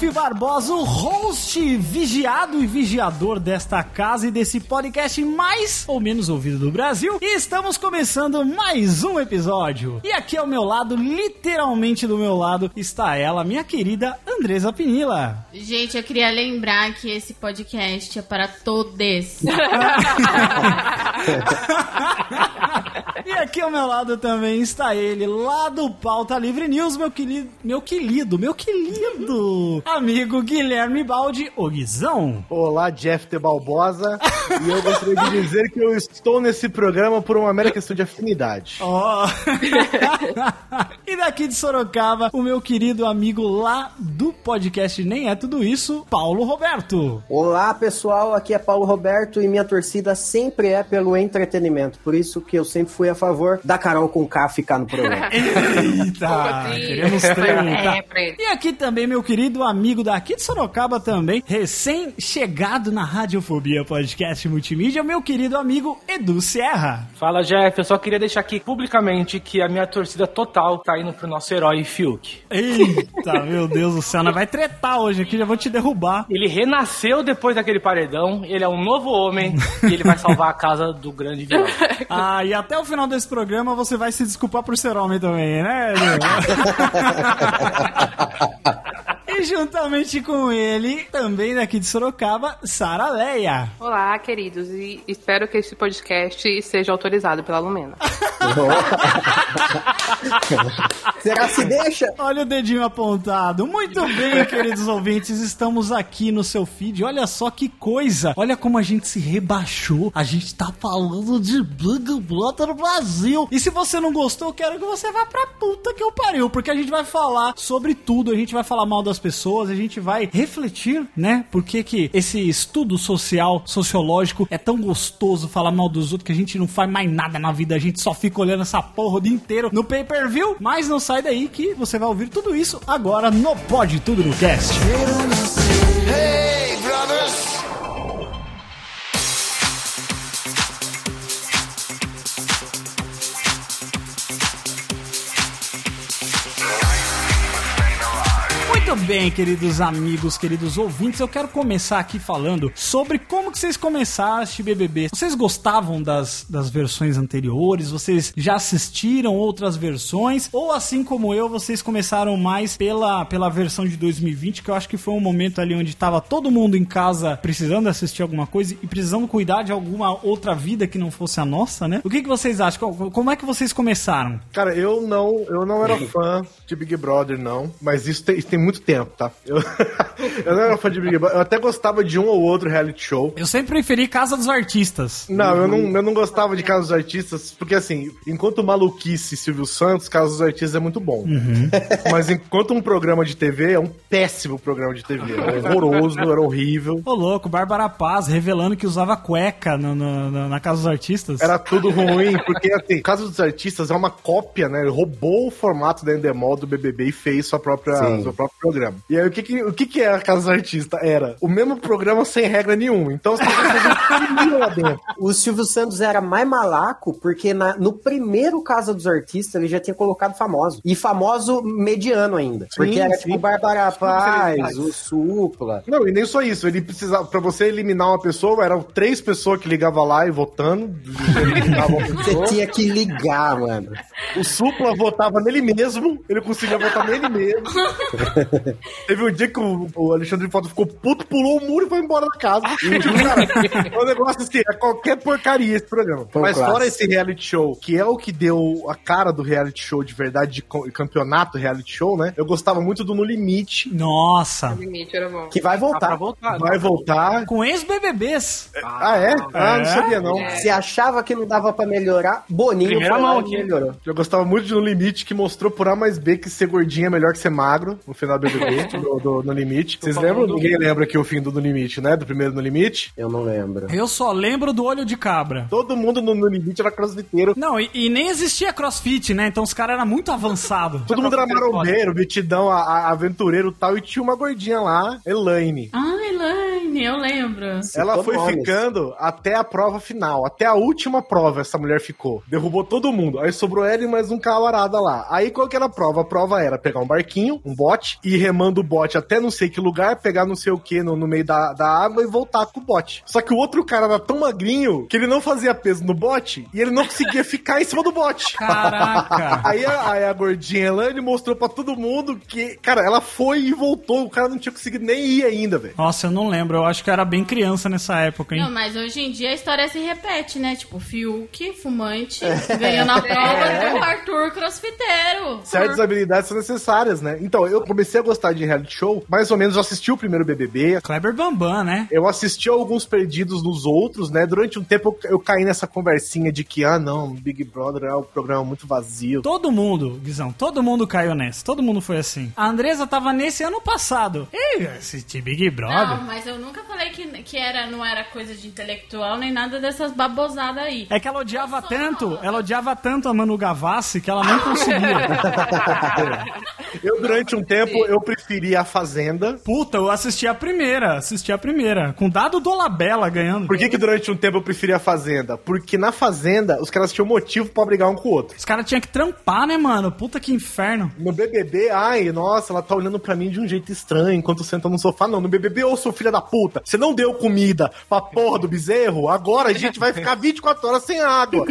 Jeff Barbosa, o host vigiado e vigiador desta casa e desse podcast mais ou menos ouvido do Brasil. E estamos começando mais um episódio. E aqui ao meu lado, literalmente do meu lado, está ela, minha querida Andresa Pinila. Gente, eu queria lembrar que esse podcast é para todos. E aqui ao meu lado também está ele, lá do Pauta Livre News, meu querido, meu querido, meu querido amigo Guilherme Baldi, o Guizão. Olá, Jeff de Balbosa. e eu gostaria de dizer que eu estou nesse programa por uma mera questão de afinidade. Ó. e daqui de Sorocaba, o meu querido amigo lá do podcast Nem É Tudo Isso, Paulo Roberto. Olá pessoal, aqui é Paulo Roberto e minha torcida sempre é pelo entretenimento. Por isso que eu sempre fui a favor da Carol com K ficar no programa. Eita, queremos treta. Sempre. E aqui também, meu querido amigo daqui de Sorocaba também, recém-chegado na Radiofobia Podcast Multimídia, meu querido amigo Edu Serra. Fala, Jeff. Eu só queria deixar aqui publicamente que a minha torcida total tá indo pro nosso herói Fiuk. Eita, meu Deus do céu, nós vai tretar hoje aqui, já vou te derrubar. Ele renasceu depois daquele paredão, ele é um novo homem e ele vai salvar a casa do grande vilão. Ah, e até o final desse programa você vai se desculpar por ser homem também, né? E juntamente com ele, também daqui de Sorocaba, Sara Leia. Olá, queridos, e espero que esse podcast seja autorizado pela Lumena. Será que se deixa? Olha o dedinho apontado. Muito bem, queridos ouvintes, estamos aqui no seu feed. Olha só que coisa. Olha como a gente se rebaixou. A gente tá falando de Big Brother no Brasil. E se você não gostou, eu quero que você vá pra puta que eu pariu, porque a gente vai falar sobre tudo. A gente vai falar mal das pessoas, a gente vai refletir, né? Por que que esse estudo social, sociológico é tão gostoso falar mal dos outros que a gente não faz mais nada na vida, a gente só fica olhando essa porra o dia inteiro no pay-per-view. Mas não sai daí que você vai ouvir tudo isso agora no Pode Tudo no Cast. Hey, brothers! Bem, queridos amigos, queridos ouvintes, eu quero começar aqui falando sobre como que vocês começaram a assistir BBB. Vocês gostavam das, das versões anteriores? Vocês já assistiram outras versões? Ou assim como eu, vocês começaram mais pela, pela versão de 2020, que eu acho que foi um momento ali onde tava todo mundo em casa precisando assistir alguma coisa e precisando cuidar de alguma outra vida que não fosse a nossa, né? O que, que vocês acham? Como- Como é que vocês começaram? Cara, eu não, eu não era fã de Big Brother, não. Mas isso tem, isso tem muito tempo, tá? Eu, eu não era fã de Big Brother. Eu até gostava de um ou outro reality show. Eu sempre preferi Casa dos Artistas. Não, eu não, eu não gostava de Casa dos Artistas, porque assim, enquanto maluquice Silvio Santos, Casa dos Artistas é muito bom. Mas enquanto um programa de TV, é um péssimo programa de TV. É horroroso, era horrível. Ô louco, Bárbara Paz revelando que usava cueca no- no- no- na Casa dos Artistas. Era tudo ruim, porque assim, Casa dos Artistas é uma cópia, né? Ele roubou o formato da Endemol do BBB e fez sua própria, Sim. seu próprio programa. E aí, o que que, o que que é a Casa dos Artistas? Era o mesmo programa sem regra nenhuma. Então, as pessoas faziam o que queriam lá dentro. O Silvio Santos era mais malaco porque na- no primeiro Casa dos Artistas ele já tinha colocado famoso. E famoso mediano ainda. Porque era sim. tipo Bárbara Paz, o Supla. Não, e nem só isso. Ele precisava, pra você eliminar uma pessoa, eram três pessoas que ligavam lá e votando. Você tinha que ligar, mano. O Supla votava nele mesmo, ele conseguia votar nele mesmo. Teve um dia que o, o Alexandre Frota ficou puto, pulou o muro e foi embora da casa. E, cara, é um negócio assim, é qualquer porcaria esse programa. Foi Mas fora esse reality show, que é o que deu a cara do reality show de verdade, de campeonato reality show, né? Eu gostava muito do No Limite. Nossa. Limite era bom. Que vai voltar. voltar. Vai voltar. Com ex-BBBs. Ah, é? Ah, não É? sabia não. Se achava que não dava pra melhorar, Boninho Primeira foi mão e melhorou. Eu gostava muito de No Limite, que mostrou por A mais B que ser gordinho é melhor que ser magro no final do Do, do No Limite. Vocês lembram? do- Ninguém lembra aqui o fim do No Limite, né? Do primeiro No Limite. Eu não lembro. Eu só lembro do olho de cabra. Todo mundo no No Limite era crossfiteiro. Não, e, e nem existia crossfit, né? Então os caras eram muito avançados. Todo mundo era marombeiro, metidão, a, a- aventureiro e tal. E tinha uma gordinha lá, Elaine. Ah, Elaine, eu lembro. Ela foi nomes. ficando até a prova final. Até a última prova essa mulher ficou. Derrubou todo mundo. Aí sobrou ela e mais um camarada lá. Aí qual que era a prova? A prova era pegar um barquinho, um bote, e remando o bote até não sei que lugar, pegar não sei o que no, no meio da, da água e voltar com o bote. Só que o outro cara era tão magrinho que ele não fazia peso no bote e ele não conseguia ficar em cima do bote. Caraca. Aí a, aí a gordinha Elaine mostrou pra todo mundo que, cara, ela foi e voltou. O cara não tinha conseguido nem ir ainda, velho. Nossa, eu não lembro. Eu acho que eu era bem criança nessa época, hein? Não, mas hoje em dia a história se repete, né? Tipo, Fiuk, fumante, ganhou na prova do Arthur crossfiteiro. Certas habilidades são necessárias, né? Então, eu comecei a gostar de reality show, mais ou menos eu assisti o primeiro BBB, Kleber Bambam, né? eu assisti alguns perdidos nos outros, né? Durante um tempo eu, caí nessa conversinha de que, ah, não, Big Brother é um programa muito vazio. Todo mundo, Guizão, todo mundo caiu nessa. Todo mundo foi assim. A Andresa tava nesse ano passado. Ei, assisti Big Brother. Não, mas eu nunca falei que, que era, não era coisa de intelectual nem nada dessas babosadas aí. É que ela odiava tanto, ela odiava tanto a Manu Gavassi que ela não conseguia. Eu, durante um tempo, eu preferia a Fazenda. Puta, eu assisti a primeira, assisti a primeira. Com dado do Labella ganhando. Por que, que durante um tempo eu preferia a Fazenda? Porque na Fazenda, os caras tinham motivo pra brigar um com o outro. Os caras tinham que trampar, né, mano? Puta que inferno. No BBB, ai, nossa, ela tá olhando pra mim de um jeito estranho enquanto senta no sofá. Não, no BBB, ô, seu filho da puta, você não deu comida pra porra do bezerro, agora a gente vai ficar 24 horas sem água.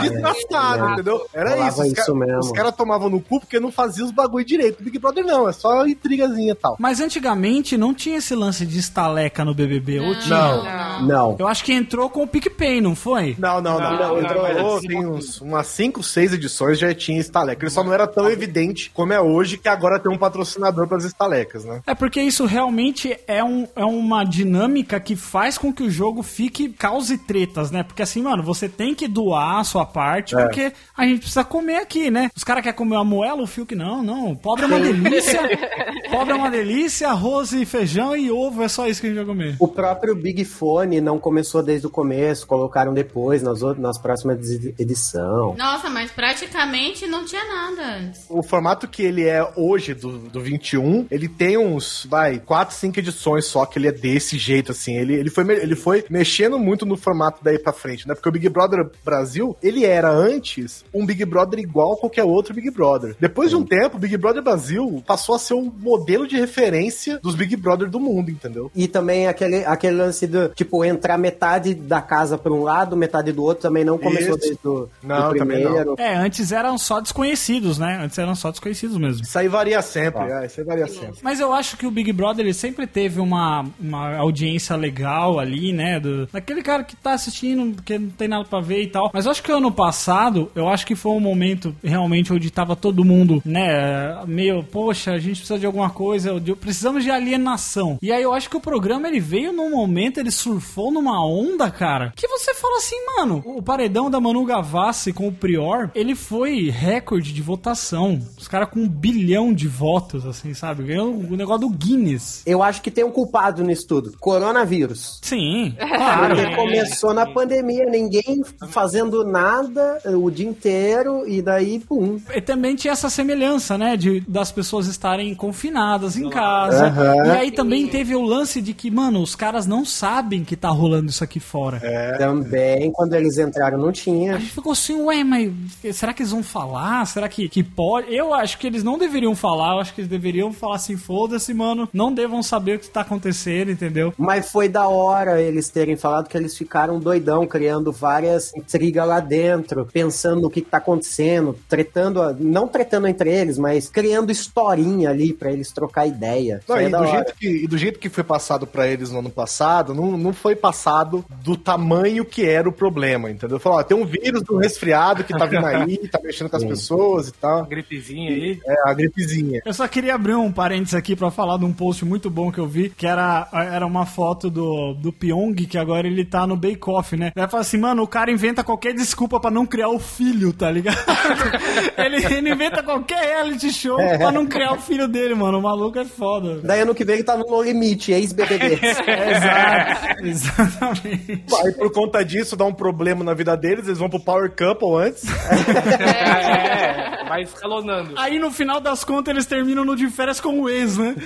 Desgastado, É. entendeu? Era isso. Os, isso ca- os caras tomavam no cu porque não faziam os bagulho direito. Big Brother não, é só intrigazinha e tal. Mas antigamente não tinha esse lance de estaleca no BBB, ou tinha? Não. Não. Eu acho que entrou com o PicPay, não foi? Não, não, não. Não, não, não, entrou- mas- tem uns, umas 5, 6 edições já tinha estaleca. Ele só não era tão evidente como é hoje, que agora tem um patrocinador pras estalecas, né? É porque isso realmente é, um, é uma dinâmica que faz com que o jogo fique cause tretas, né? Porque assim, mano, você tem que doar a sua parte, É. porque a gente precisa comer aqui, né? Os caras querem comer uma moela, o fio que não, não. Pobre é uma delícia. pobre é uma delícia, arroz e feijão e ovo, é só isso que a gente vai comer. O próprio Big Fone não começou desde o começo, colocaram depois, nas, outras, nas próximas edi- edição. Nossa, mas praticamente não tinha nada antes. O formato que ele é hoje, do, do 21, ele tem uns, vai, 4, 5 edições só que ele é desse jeito, assim. Ele, ele, foi, ele foi mexendo muito no formato daí pra frente, né? Porque o Big Brother Brasil, ele era antes um Big Brother igual a qualquer outro Big Brother. Depois de um tempo, o Big Brother Brasil passou a ser um modelo de referência dos Big Brother do mundo, entendeu? E também aquele, aquele lance do, tipo, entrar metade da casa pra um lado, metade do outro, também não começou Isso. desde o Não, do primeiro. É, antes eram só desconhecidos, né? Antes eram só desconhecidos mesmo. Isso aí varia sempre, é, isso aí varia sempre. Mas eu acho que o Big Brother ele sempre teve uma, uma audiência legal ali, né? Do, daquele cara que tá assistindo, porque não tem nada pra ver e tal. Mas eu acho que ano passado, eu acho que foi um momento realmente onde tava todo mundo, né? Meio, poxa, gente precisa de alguma coisa, de- precisamos de alienação. E aí eu acho que o programa ele veio num momento, ele surfou numa onda, cara, que você fala assim, mano, o paredão da Manu Gavassi com o Prior, ele foi recorde de votação. Os caras com um bilhão de votos, assim, sabe? Ganhou o negócio do Guinness. Eu acho que tem um culpado nisso tudo. Coronavírus. Sim, claro. Porque começou na pandemia, ninguém fazendo nada o dia inteiro, e daí, pum. E também tinha essa semelhança, né? De, das pessoas estarem confinadas em casa. Aham. E aí também teve o lance de que, mano, os caras não sabem que tá rolando isso aqui fora. Também, quando eles entraram, não A tinha. gente ficou assim, ué, mas será que eles vão falar? Será que, que pode? Eu acho que eles não deveriam falar, eu acho que eles deveriam falar assim, foda-se, mano, não devam saber o que tá acontecendo, entendeu? Mas foi da hora eles terem falado que eles ficaram doidão, criando várias intrigas lá dentro, pensando no que, que tá acontecendo, tretando, a- não tretando entre eles, mas mas criando historinha ali pra eles trocar ideia. Não, é e, da do jeito que, e do jeito que foi passado pra eles no ano passado, não, não foi passado do tamanho que era o problema, entendeu? Falou, ó, tem um vírus do resfriado que tá vindo aí, tá mexendo com as pessoas e tal. Gripezinha aí. É, a gripezinha. Eu só queria abrir um parênteses aqui pra falar de um post muito bom que eu vi, que era, era uma foto do, do Pyong, que agora ele tá no Bake Off, né? Vai falar assim, mano, o cara inventa qualquer desculpa pra não criar o filho, tá ligado? ele, ele inventa qualquer reality show pra não criar o filho dele, mano. O maluco é foda. Daí ano que vem ele tá no No Limite, ex-BBB. Exato, exatamente. Aí por conta disso dá um problema na vida deles, eles vão pro Power Couple antes. É, vai escalonando. Aí no final das contas eles terminam no de férias com o ex, né?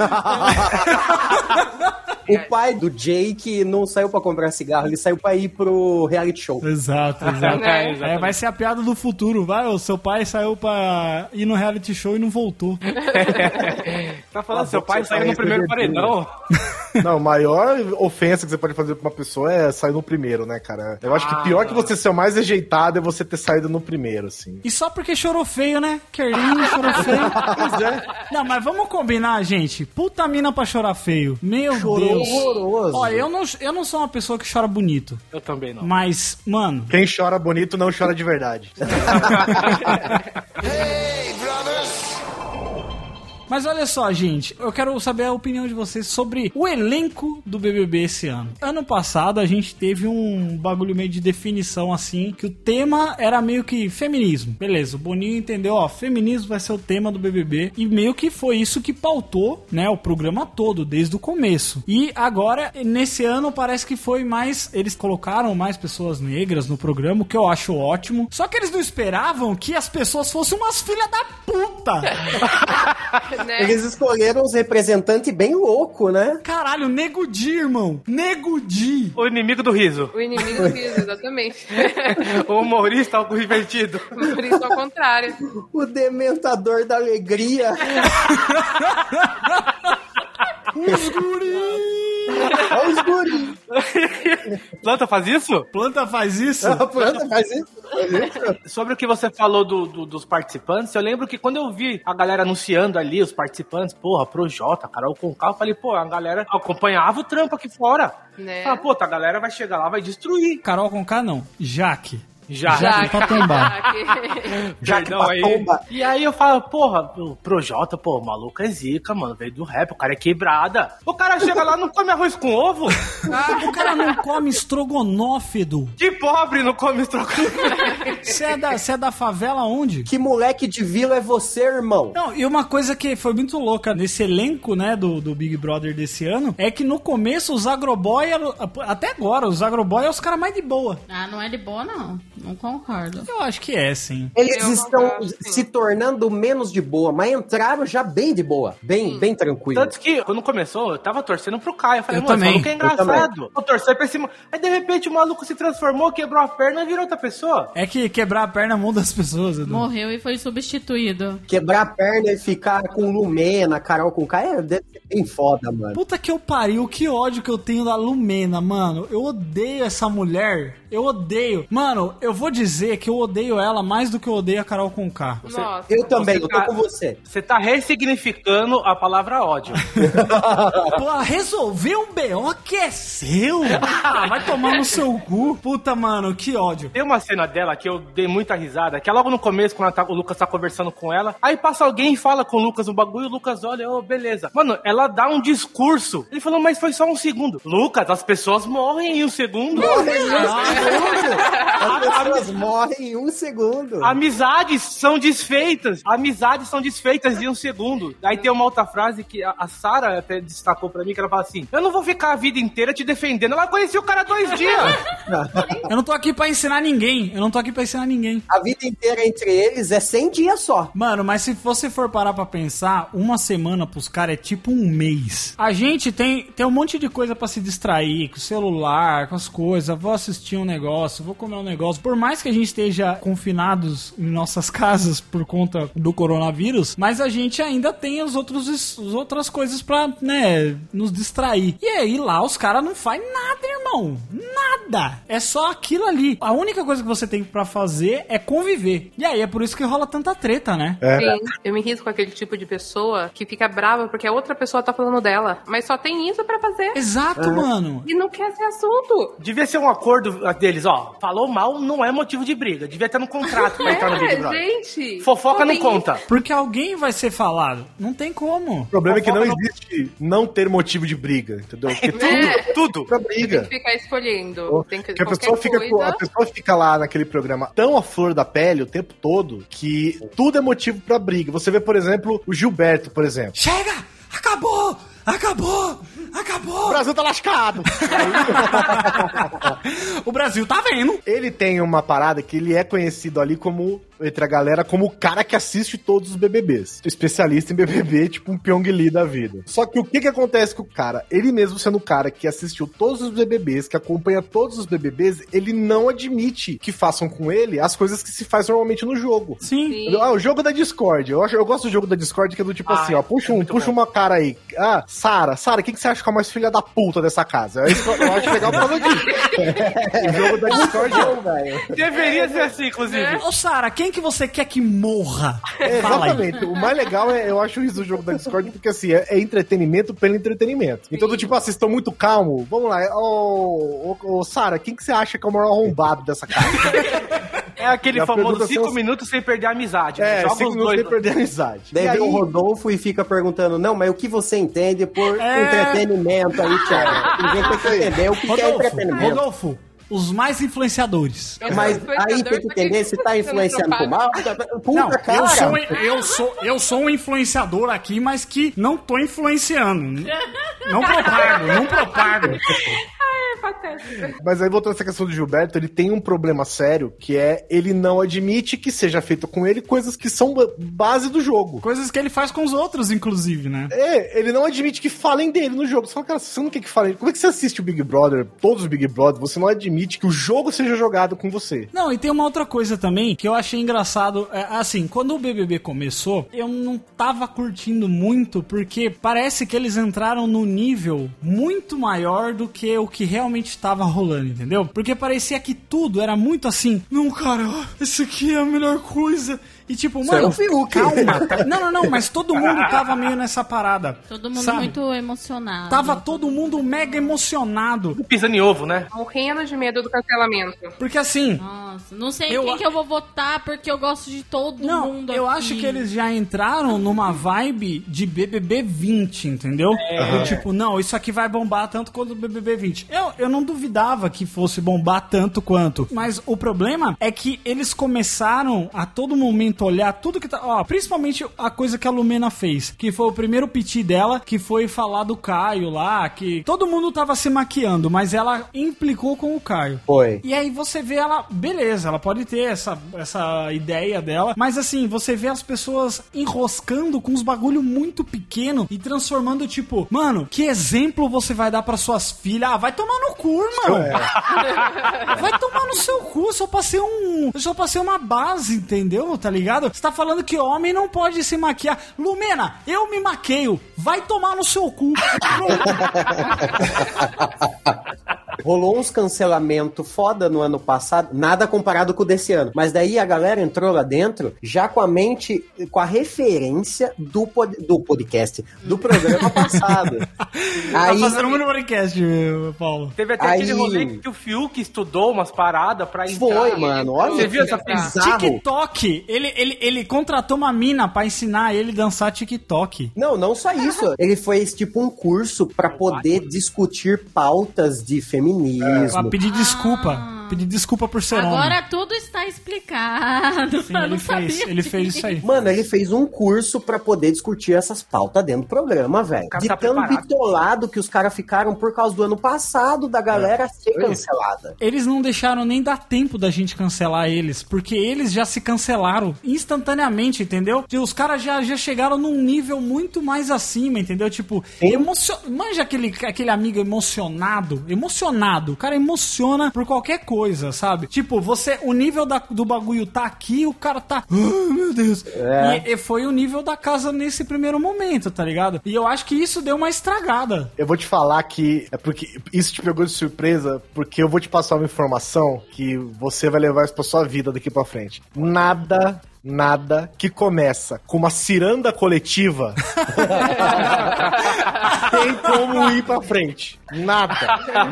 o pai do Jake não saiu pra comprar cigarro, ele saiu pra ir pro reality show. Exato, exato. É, É, vai ser a piada do futuro, vai. O seu pai saiu pra ir no reality show e não voltou. Tá falando, Ah, seu pai tá saiu no primeiro paredão. Não, a maior ofensa que você pode fazer pra uma pessoa é sair no primeiro, né, cara? Eu acho que Ah, pior não. que você ser o mais rejeitado é você ter saído no primeiro, assim. E só porque chorou feio, né? Kerlin chorou feio. Pois é. Não, mas vamos combinar, gente. Puta mina pra chorar feio. Meu Chorou Deus. Horroroso. Olha, eu não, eu não sou uma pessoa que chora bonito. Eu também não. Mas, mano, Quem chora bonito não chora de verdade. Hey, brothers. Mas olha só, gente, eu quero saber a opinião de vocês sobre o elenco do BBB esse ano. Ano passado a gente teve um bagulho meio de definição assim, que o tema era meio que feminismo. Beleza, o Boninho entendeu, ó, feminismo vai ser o tema do BBB e meio que foi isso que pautou, né, o programa todo desde o começo. E agora nesse ano parece que foi mais, eles colocaram mais pessoas negras no programa, o que eu acho ótimo. Só que eles não esperavam que as pessoas fossem umas filhas da puta. Né? Eles escolheram os representantes bem louco, né? Caralho, Nego Di, irmão. Nego Di. O inimigo do riso. O inimigo do riso, exatamente. O humorista algo divertido. Por isso, ao contrário. O dementador da alegria. Os guri. Olha os guri. Planta faz isso? Planta faz isso? A planta faz isso. Faz isso. Sobre o que você falou do, do- dos participantes, eu lembro que quando eu vi a galera anunciando ali os participantes, porra, Projota, Carol Conká, eu falei, pô, a galera acompanhava o trampo aqui fora. Né? Fala, pô, a galera vai chegar lá, vai destruir. Carol com K não. Jaque. Já. Já. pra tombar. Perdão aí. Patomba. E aí eu falo, porra, o Projota, pô, o maluco é zica, mano, veio do rap, o cara é quebrada. O cara chega lá, não come arroz com ovo? O cara não come estrogonofe, Edu. De pobre não come estrogonofe. Você é, da, você é da favela onde? Que moleque de vila é você, irmão? Não, e uma coisa que foi muito louca nesse elenco, né, do, do Big Brother desse ano, é que no começo os agroboy, até agora, os agroboy é os caras mais de boa. Ah, não é de boa, não. Não concordo. Eu acho que é, sim. Eles Eu estão concordo, sim. se tornando menos de boa, mas entraram já bem de boa. Bem, bem tranquilo. Tanto que, quando começou, eu tava torcendo pro Caio. Eu falei, Eu mano, também, maluco é eu engraçado. Eu torci pra cima. Aí, de repente, o maluco se transformou, quebrou a perna e virou outra pessoa. É que quebrar a perna muda as pessoas, Edu. Morreu e foi substituído. Quebrar a perna e ficar com Lumena, Carol com K, é, deve ser bem foda, mano. Puta que eu pariu, que ódio que eu tenho da Lumena, mano. Eu odeio essa mulher. Eu odeio. Mano, eu vou dizer que eu odeio ela mais do que eu odeio a Carol Conká. Nossa. Eu também, Você eu tô tá- com você. Você tá ressignificando a palavra ódio. Pô, resolver um BO que é seu? Ah, vai tomar no seu cu. Puta, mano, que ódio. Tem uma cena dela que eu dei muita risada, que é logo no começo, quando tá- o Lucas tá conversando com ela. Aí passa alguém e fala com o Lucas um bagulho, o Lucas olha, ô, beleza. Mano, ela dá um discurso. Ele falou, mas foi só um segundo. Lucas, as pessoas morrem em um segundo. As pessoas morrem em um segundo. Amizades são desfeitas. Amizades são desfeitas em um segundo. Aí tem uma outra frase que a, Sara até destacou pra mim, que ela fala assim: Eu não vou ficar a vida inteira te defendendo. Ela conhecia o cara há dois dias. Eu não tô aqui pra ensinar ninguém. Eu não tô aqui pra ensinar ninguém. A vida inteira entre eles é 100 dias só. Mano, mas se você for parar pra pensar, uma semana pros caras é tipo um mês. A gente tem, tem um monte de coisa pra se distrair, com o celular, com as coisas. Vou assistir um negócio, vou comer um negócio. Por mais que a gente esteja confinados em nossas casas por conta do coronavírus, mas a gente ainda tem os outros, as outras coisas pra, né, nos distrair. E aí lá os caras não fazem nada, irmão. Nada. É só aquilo ali. A única coisa que você tem pra fazer é conviver. E aí é por isso que rola tanta treta, né? É. Sim, eu me risco com aquele tipo de pessoa que fica brava porque a outra pessoa tá falando dela. Mas só tem isso pra fazer. Exato, mano. E não quer ser assunto. Devia ser um acordo deles, ó. Falou mal não é motivo de briga. Devia ter no contrato pra entrar no Big É, Brother. gente. Fofoca não tem conta. Porque alguém vai ser falado. Não tem como. O problema é que não Fofoca não- existe não ter motivo de briga, entendeu? Porque tudo É. Tudo. pra Tem briga. que ficar escolhendo. Tem que, Porque a pessoa, fica, coisa- a pessoa fica lá naquele programa tão à flor da pele o tempo todo que tudo é motivo pra briga. Você vê, por exemplo, o Gilberto, por exemplo. Chega! Acabou! Acabou! O Acabou! Brasil tá lascado! o Brasil tá vendo. ele tem uma parada que ele é conhecido ali como, entre a galera, como o cara que assiste todos os BBBs. Especialista em BBB, tipo um Pyong Lee da vida. Só que o que que acontece com o cara? Ele mesmo sendo o cara que assistiu todos os BBBs, que acompanha todos os BBBs, ele não admite que façam com ele as coisas que se faz normalmente no jogo. Sim. Sim. Ah, o jogo da Discord. Eu, acho, eu gosto do jogo da Discord, que é do tipo Ah, assim, ó. é Puxa, um, muito puxa bom. uma cara aí. Ah, Sara, Sara, quem que você acha é a mais filha da puta dessa casa? É isso que eu, acho legal por causa disso. o jogo da Discord é Não, velho. Deveria ser assim, inclusive. Ô, Sara, quem que você quer que morra? É, Fala aí. exatamente. O mais legal é, eu acho isso do jogo da Discord, porque assim, é, é entretenimento pelo entretenimento. Então, do tipo assim, estão muito calmo. Vamos lá, ô, ô, ô, Sara, quem que você acha que é o maior arrombado dessa casa? É aquele famoso pergunta 5 são- minutos sem perder a amizade. né? É, Joga cinco os minutos dois. sem perder a amizade. Daí E vem aí- o Rodolfo e fica perguntando, não, mas o que você entende por É. entretenimento aí, Thiago? Gente tem que entender o que, que é Rodolfo, entretenimento. Rodolfo, os mais influenciadores. Mas aí tem que entender se tá influenciando pro mal. Puta, Não, cara. eu sou, eu, sou, eu sou um influenciador aqui, mas que não tô influenciando. Não propago, não propago. Patético. Mas aí voltando a essa questão do Gilberto, ele tem um problema sério, que é ele não admite que seja feito com ele coisas que são ba- base do jogo. Coisas que ele faz com os outros, inclusive, né? É, ele não admite que falem dele no jogo. Você fala, cara, você não quer que falem. Como é que você assiste o Big Brother, todos os Big Brother, você não admite que o jogo seja jogado com você? Não, e tem uma outra coisa também que eu achei engraçado. É, assim, quando o BBB começou, eu não tava curtindo muito, porque parece que eles entraram num nível muito maior do que o que realmente estava rolando, entendeu? Porque parecia que tudo era muito assim. Não, cara, esse aqui é a melhor coisa. E tipo, é mano, calma. tá- Não, não, não, mas todo mundo tava meio nessa parada. Todo mundo sabe? muito emocionado. Tava todo mundo mega emocionado. Pisando em ovo, né? Morrendo de medo do cancelamento. Porque assim, Nossa, não sei Eu quem que eu vou votar porque eu gosto de todo Não, mundo eu aqui. acho que eles já entraram numa vibe de BBB 20, entendeu? Do tipo, não, isso aqui vai bombar tanto quanto o BBB 20. Eu, eu não duvidava que fosse bombar tanto quanto. Mas o problema é que eles começaram a todo momento olhar tudo que tá. Ó, principalmente a coisa que a Lumena fez, que foi o primeiro piti dela, que foi falar do Caio lá, que todo mundo tava se maquiando, mas ela implicou com o Caio. Foi. E aí você vê ela, beleza, ela pode ter essa, essa ideia dela, mas assim, você vê as pessoas enroscando com uns bagulho muito pequeno e transformando, tipo, mano, que exemplo você vai dar para suas filhas? Ah, vai tomar no cu, irmão. Vai tomar no seu cu, eu só passei um. Eu só passei uma base, entendeu? Tá ligado? Você tá falando que homem não pode se maquiar. Lumena, eu me maqueio. Vai tomar no seu cu. Rolou uns cancelamento foda no ano passado, nada comparado com o desse ano. Mas daí a galera entrou lá dentro já com a mente, com a referência do, pod- do podcast, do programa passado. Tá Aí, fazendo muito podcast, Paulo. Teve até Aí- aquele rolê que o Fiuk estudou umas paradas pra entrar. foi, mano. Olha Você viu que essa bizarro. TikTok. Ele, ele, ele contratou uma mina pra ensinar ele a dançar TikTok. Não, não só isso. Ele fez tipo um curso pra poder discutir pautas de Pra feminismo. pedir desculpa. Pedir desculpa por ser homem. Agora tudo está explicado. Sim, Eu ele não fez, sabia ele fez isso aí. Mano, ele fez um curso pra poder discutir essas pautas dentro do programa, velho. De tá tão preparado. bitolado que os caras ficaram por causa do ano passado da galera ser cancelada. Eles não deixaram nem dar tempo da gente cancelar eles, porque eles já se cancelaram instantaneamente, entendeu? E os caras já, já chegaram num nível muito mais acima, entendeu? Tipo, emocio... manja aquele, aquele amigo emocionado, emocionado, o cara emociona por qualquer coisa. Coisa, sabe? Tipo, você, o nível da- do bagulho tá aqui, o cara tá. Ai, meu Deus. É. E, e foi o nível da casa nesse primeiro momento, tá ligado? E eu acho que isso deu uma estragada. Eu vou te falar que é porque isso te pegou de surpresa, porque eu vou te passar uma informação que você vai levar isso pra sua vida daqui pra frente. Nada, nada que começa com uma ciranda coletiva tem como ir pra frente. Nada,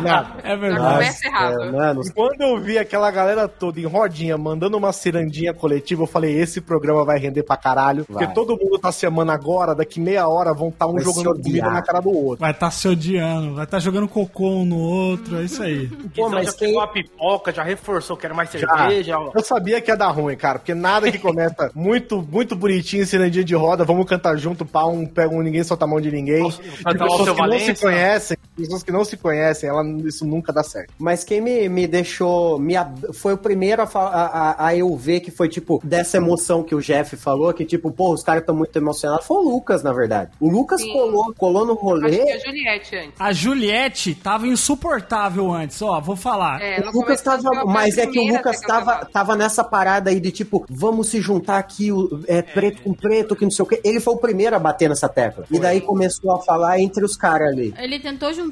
nada. É Já verdade. começa errado. É, mano, quando eu vi aquela galera toda em rodinha mandando uma cirandinha coletiva, eu falei: esse programa vai render pra caralho. Vai. Porque todo mundo tá se amando agora, daqui meia hora vão estar um Vai jogando comida na cara do outro. Vai estar se odiando, vai estar jogando cocô um no outro, é isso aí. Pô, Então mas já quem- pegou a pipoca, já reforçou, quero mais Já. cerveja. Eu sabia que ia dar ruim, cara, porque nada que começa muito, muito bonitinho, cirandinha de roda, vamos cantar junto, pá, um pega um ninguém, solta a mão de ninguém. cantar De pessoas que não se conhecem, pessoas que não se conhecem, ela, isso nunca dá certo. Mas quem me, me deixou. Me, foi o primeiro a, a, a- eu ver que foi, tipo, dessa emoção que o Jeff falou, que, tipo, pô, os caras estão muito emocionados. Foi o Lucas, na verdade. O Lucas Sim. colou, colou no Acho que rolê. a Juliette antes. A Juliette tava insuportável antes, ó, vou falar. É, O Lucas tava. Mas é que o Lucas tava, tava nessa parada aí de tipo, vamos se juntar aqui, o- é, preto com preto, que não sei o quê. Ele foi o primeiro a bater nessa tecla. E daí começou a falar entre os caras ali. Ele tentou juntar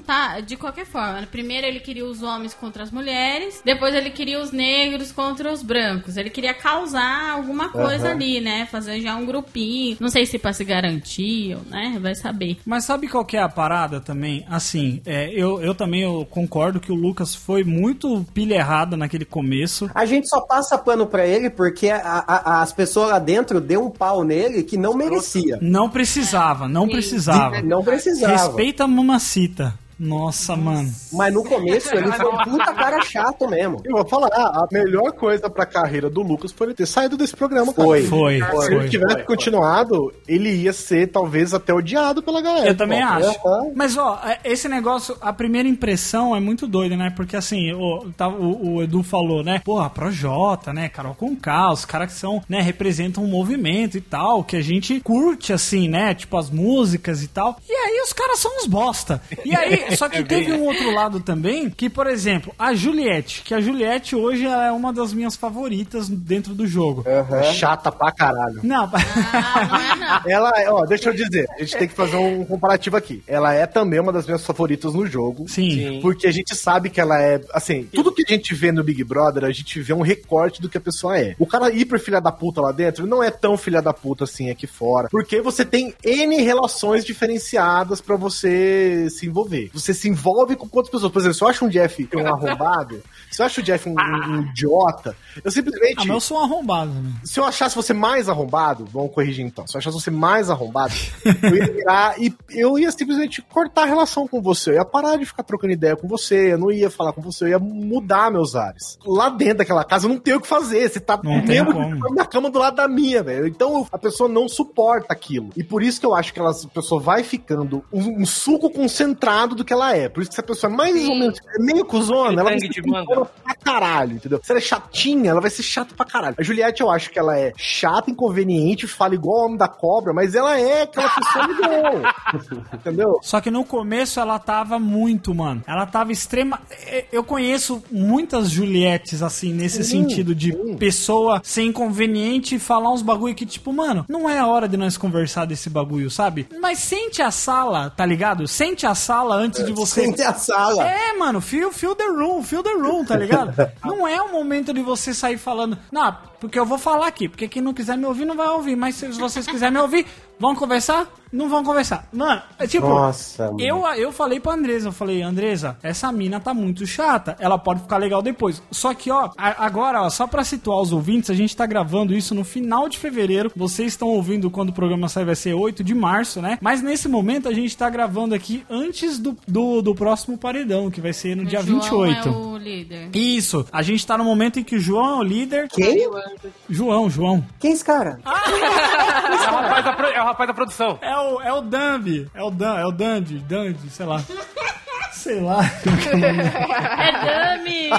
de qualquer forma. Primeiro ele queria os homens contra as mulheres, depois ele queria os negros contra os brancos. Ele queria causar alguma coisa ali, né? Fazer já um grupinho. Não sei se pra se garantir, ou, né? Vai saber. Mas sabe qual que é a parada também? Assim, é, eu, eu também eu concordo que o Lucas foi muito pilha errada naquele começo. A gente só passa pano pra ele porque a- a- as pessoas lá dentro deu um pau nele que não merecia. Não precisava, não precisava. Não precisava. Respeita a mamacita. Nossa, mano. Mas no começo ele foi um puta cara chato mesmo. Eu vou falar, a melhor coisa pra carreira do Lucas foi ele ter saído desse programa, cara. Foi. Foi, Se ele foi. tivesse continuado, ele ia ser talvez até odiado pela galera. Eu também acho. aham. Mas, ó, é- esse negócio, a primeira impressão é muito doida, né? Porque, assim, o, tá- o, o Edu falou, né? Porra, Projota, né? Carol Conká, os caras que são, né? Representam um movimento e tal, que a gente curte, assim, né? Tipo, as músicas e tal. E aí os caras são uns bosta. E aí, só que teve um outro lado também, que, por exemplo, a Juliette, que a Juliette hoje ela é uma das minhas favoritas dentro do jogo. É chata pra caralho. Não, Ah, não é não. Ela é, ó, deixa eu dizer, a gente tem que fazer um comparativo aqui. Ela é também uma das minhas favoritas no jogo. sim. Porque a gente sabe que ela é, assim, tudo que a gente vê no Big Brother, a gente vê um recorte do que a pessoa é. O cara hiper filha da puta lá dentro não é tão filha da puta assim aqui fora. Porque você tem N relações diferenciadas pra você se envolver. Você se envolve com quantas pessoas? Por exemplo, se eu acho um Jeff um arrombado, se eu acho o Jeff um, um- um idiota, eu simplesmente. Ah, mas eu sou um arrombado, né? Se eu achasse você mais arrombado, vamos corrigir então. Se eu achasse você mais arrombado, eu ia virar e eu ia simplesmente cortar a relação com você. Eu ia parar de ficar trocando ideia com você, eu não ia falar com você, eu ia mudar meus ares. Lá dentro daquela casa eu não tenho o que fazer. Você tá Não mesmo na cama do lado da minha, velho. Então a pessoa não suporta aquilo. E por isso que eu acho que ela, a pessoa vai ficando um, um suco concentrado do que ela é. Por isso que se a pessoa é mais ou menos é meio cuzona, ela vai ser de manga. pra caralho, entendeu? Se ela é chatinha, ela vai ser chata pra caralho. A Juliette, eu acho que ela é chata, inconveniente, fala igual o homem da cobra, mas ela é aquela pessoa legal. entendeu? Só que no começo ela tava muito, mano. Ela tava extrema. é, Eu conheço muitas Julietes, assim, nesse sentido de pessoa ser inconveniente e falar uns bagulho que, tipo, mano, não é a hora de nós conversar desse bagulho, sabe? Mas sente a sala, tá ligado? Sente a sala antes de você. Sente a sala. É, mano, feel, feel the room, feel the room, tá ligado? não é o momento de você sair falando, não, porque eu vou falar aqui, porque quem não quiser me ouvir não vai ouvir, mas se vocês quiserem me ouvir, vão conversar? Não vão conversar. Mano, é tipo, Nossa, mano. eu, eu falei pra Andresa, eu falei, Andresa, essa mina tá muito chata, ela pode ficar legal depois. Só que, ó, agora, ó, só pra situar os ouvintes, a gente tá gravando isso no final de fevereiro. Vocês estão ouvindo quando o programa sai, vai ser 8 de março, né? Mas nesse momento a gente tá gravando aqui antes do, do, do próximo paredão, que vai ser no dia João 28. é o líder. Isso, a gente tá no momento em que o João é o líder. Quem? João, João. Quem é esse cara? É o rapaz da, é o rapaz da produção. É o, é o Dambi, é o Dan, é o Dandy, Dandy, sei lá. sei lá. É dummy.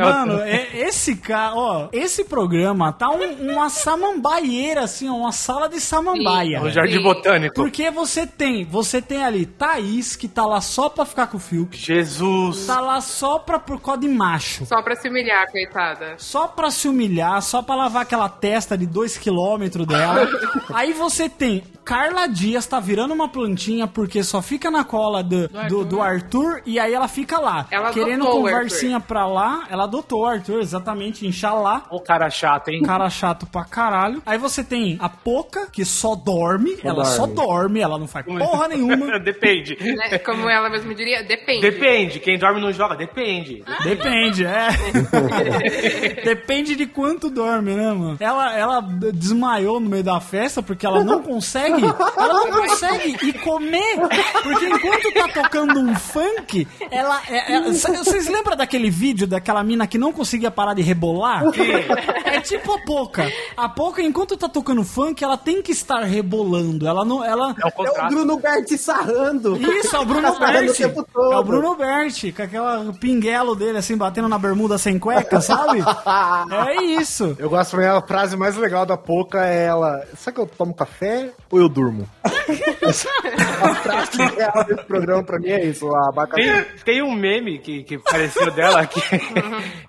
Mano, é- esse cara, ó, esse programa tá um- uma samambaieira, assim, ó, uma sala de samambaia. O Jardim Botânico. Porque você tem, você tem ali Thaís, que tá lá só pra ficar com o Fiuk, Jesus. tá lá só pra por causa de macho. Só pra se humilhar, coitada. Só pra se humilhar, só pra lavar aquela testa de 2km dela. Aí você tem Carla Dias tá virando uma plantinha porque só fica na cola do, do, do Arthur. E aí ela fica lá. Ela querendo o conversinha pra lá. Ela adotou o Arthur, exatamente, Inxalá. O cara chato, hein? Cara chato pra caralho. Aí você tem a Poca, que só dorme. ela só dorme, ela não faz porra nenhuma. Depende. Né? Como ela mesma diria, depende. Depende. Quem dorme não joga, depende. Depende, é. Depende de quanto dorme, né, mano? Ela, ela desmaiou no meio da festa porque ela não consegue. Ela não consegue ir comer. Porque enquanto tá tocando um funk, ela. é- é- vocês lembram daquele vídeo daquela mina que não conseguia parar de rebolar? É tipo a Poca. A Poca, enquanto tá tocando funk, ela tem que estar rebolando. Ela não. Ela, É o É o. Bruno Berti sarrando. isso, é o Bruno Tá Berti. o. É o Bruno Berti, com aquela pinguelo dele, assim, batendo na bermuda sem cueca, sabe? é isso. Eu gosto também, a frase mais legal da Poca é ela. Será que eu tomo café ou eu durmo? A frase real desse programa pra mim é isso, a. Tem, tem um meme que, que pareceu dela que,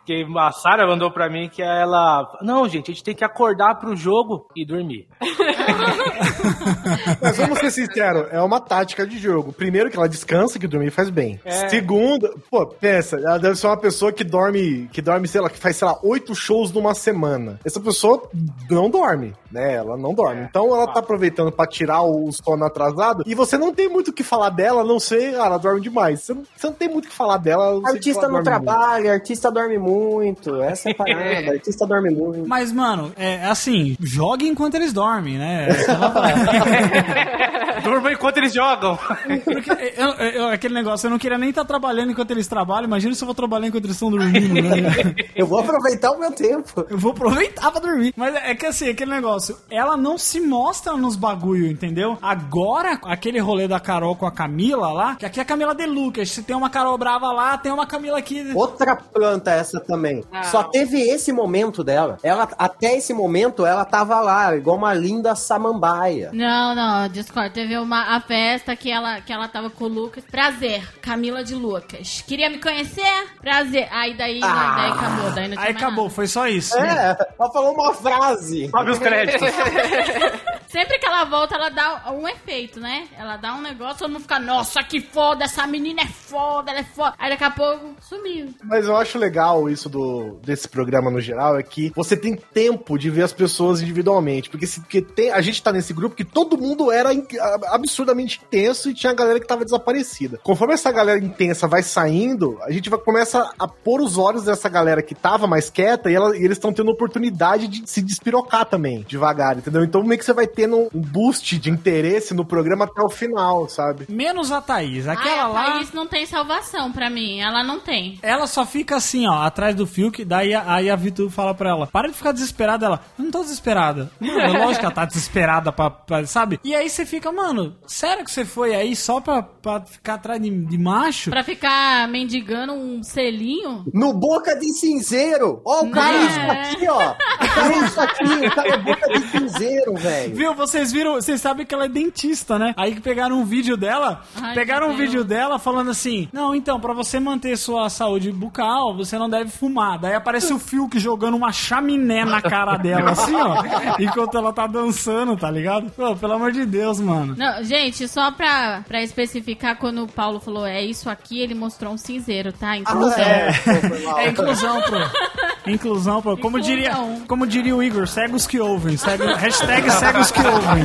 que a Sarah mandou pra mim que é ela. Não, gente, a gente tem que acordar pro jogo e dormir. Mas vamos ser sinceros, é uma tática de jogo. Primeiro que ela descansa, que dormir faz bem. Segundo, pô, pensa, ela deve ser uma pessoa que dorme, que dorme, sei lá, que faz, sei lá, oito shows numa semana. Essa pessoa não dorme, né? Ela não dorme. Então ela tá aproveitando pra tirar o sono atrasado e você não tem muito o que falar dela, a não sei, ah, ela dorme demais. Você não, você não tem muito o que falar dela. Artista não muito. trabalha, artista dorme muito. Essa é a parada, artista dorme muito. Mas, mano, é assim, jogue enquanto eles dormem, né? Parada. Durma enquanto eles jogam. Porque eu- eu- aquele negócio, eu não queria nem estar trabalhando enquanto eles trabalham. Imagina se eu vou trabalhar enquanto eles estão dormindo, né? Eu vou aproveitar o meu tempo. Eu vou aproveitar pra dormir. Mas é que assim, aquele negócio, ela não se mostra nos bagulho, entendeu? Agora, aquele rolê da Carol com a Camila lá, que aqui é a Camila De Lucas. Se tem uma Carol brava lá, tem uma Camila aqui. Outra planta essa também. Não. Só teve esse momento dela. Ela até esse momento ela tava lá, igual uma linda samambaia. Não, não, discordo. Teve uma a festa que ela, que ela tava com o Lucas. Prazer, Camila de Lucas. Queria me conhecer? Prazer. Aí daí, Ah. daí acabou. Daí não Aí acabou, nada. foi só isso. É, ela falou uma frase. Sobe os créditos. Sempre que ela volta, ela dá um efeito, né? Ela dá um negócio, todo mundo fica, nossa, que foda, essa menina é foda, ela é foda. Aí daqui a pouco, sumiu. Mas eu acho legal isso do, desse programa no geral, é que você tem tempo de ver as pessoas individualmente. Porque, se, porque tem, a gente tá nesse grupo que todo mundo era in- absurdamente intenso e tinha a galera que tava desaparecida. Conforme essa galera intensa vai saindo, a gente vai começa a pôr os olhos dessa galera que tava mais quieta e, ela- e eles estão tendo oportunidade de se despirocar também, devagar, entendeu? Então meio que você vai tendo um boost de interesse no programa até o final, sabe? Menos a Thaís. Aquela Ai, a lá. Thaís não tem salvação pra mim. Ela não tem. Ela só fica assim, ó, atrás do fio, que daí a- aí a Vitu fala pra ela, para de ficar desesperada. Ela, eu não tô desesperada. Não, é lógico que ela tá desesperada pra, pra- sabe? E aí você fica, mano, sério que você foi aí só pra, pra ficar atrás de, de macho? Pra ficar mendigando um selinho? No boca de cinzeiro. Ó, o cara É. isso aqui, ó. O cara isso aqui, o cara é boca de cinzeiro, velho. Viu, vocês viram, vocês sabem que ela é dentista, né? Aí que pegaram um vídeo dela, Ai, pegaram um vídeo dela falando assim: Não, então, pra você manter sua saúde bucal, você não deve fumar. Daí aparece o Fiuk jogando uma chaminé na cara dela, assim, ó, enquanto ela tá dançando, tá ligado? Pô, pelo amor de Deus, mano. Não, gente, só pra, pra especificar, quando o Paulo falou é isso aqui, ele mostrou um cinzeiro, tá? Inclusão. É, foi mal. É inclusão, pro. Inclusão, pro. Como diria, Inclusão. como diria o Igor, cegos que ouvem. Segue, hashtag cegos que ouvem.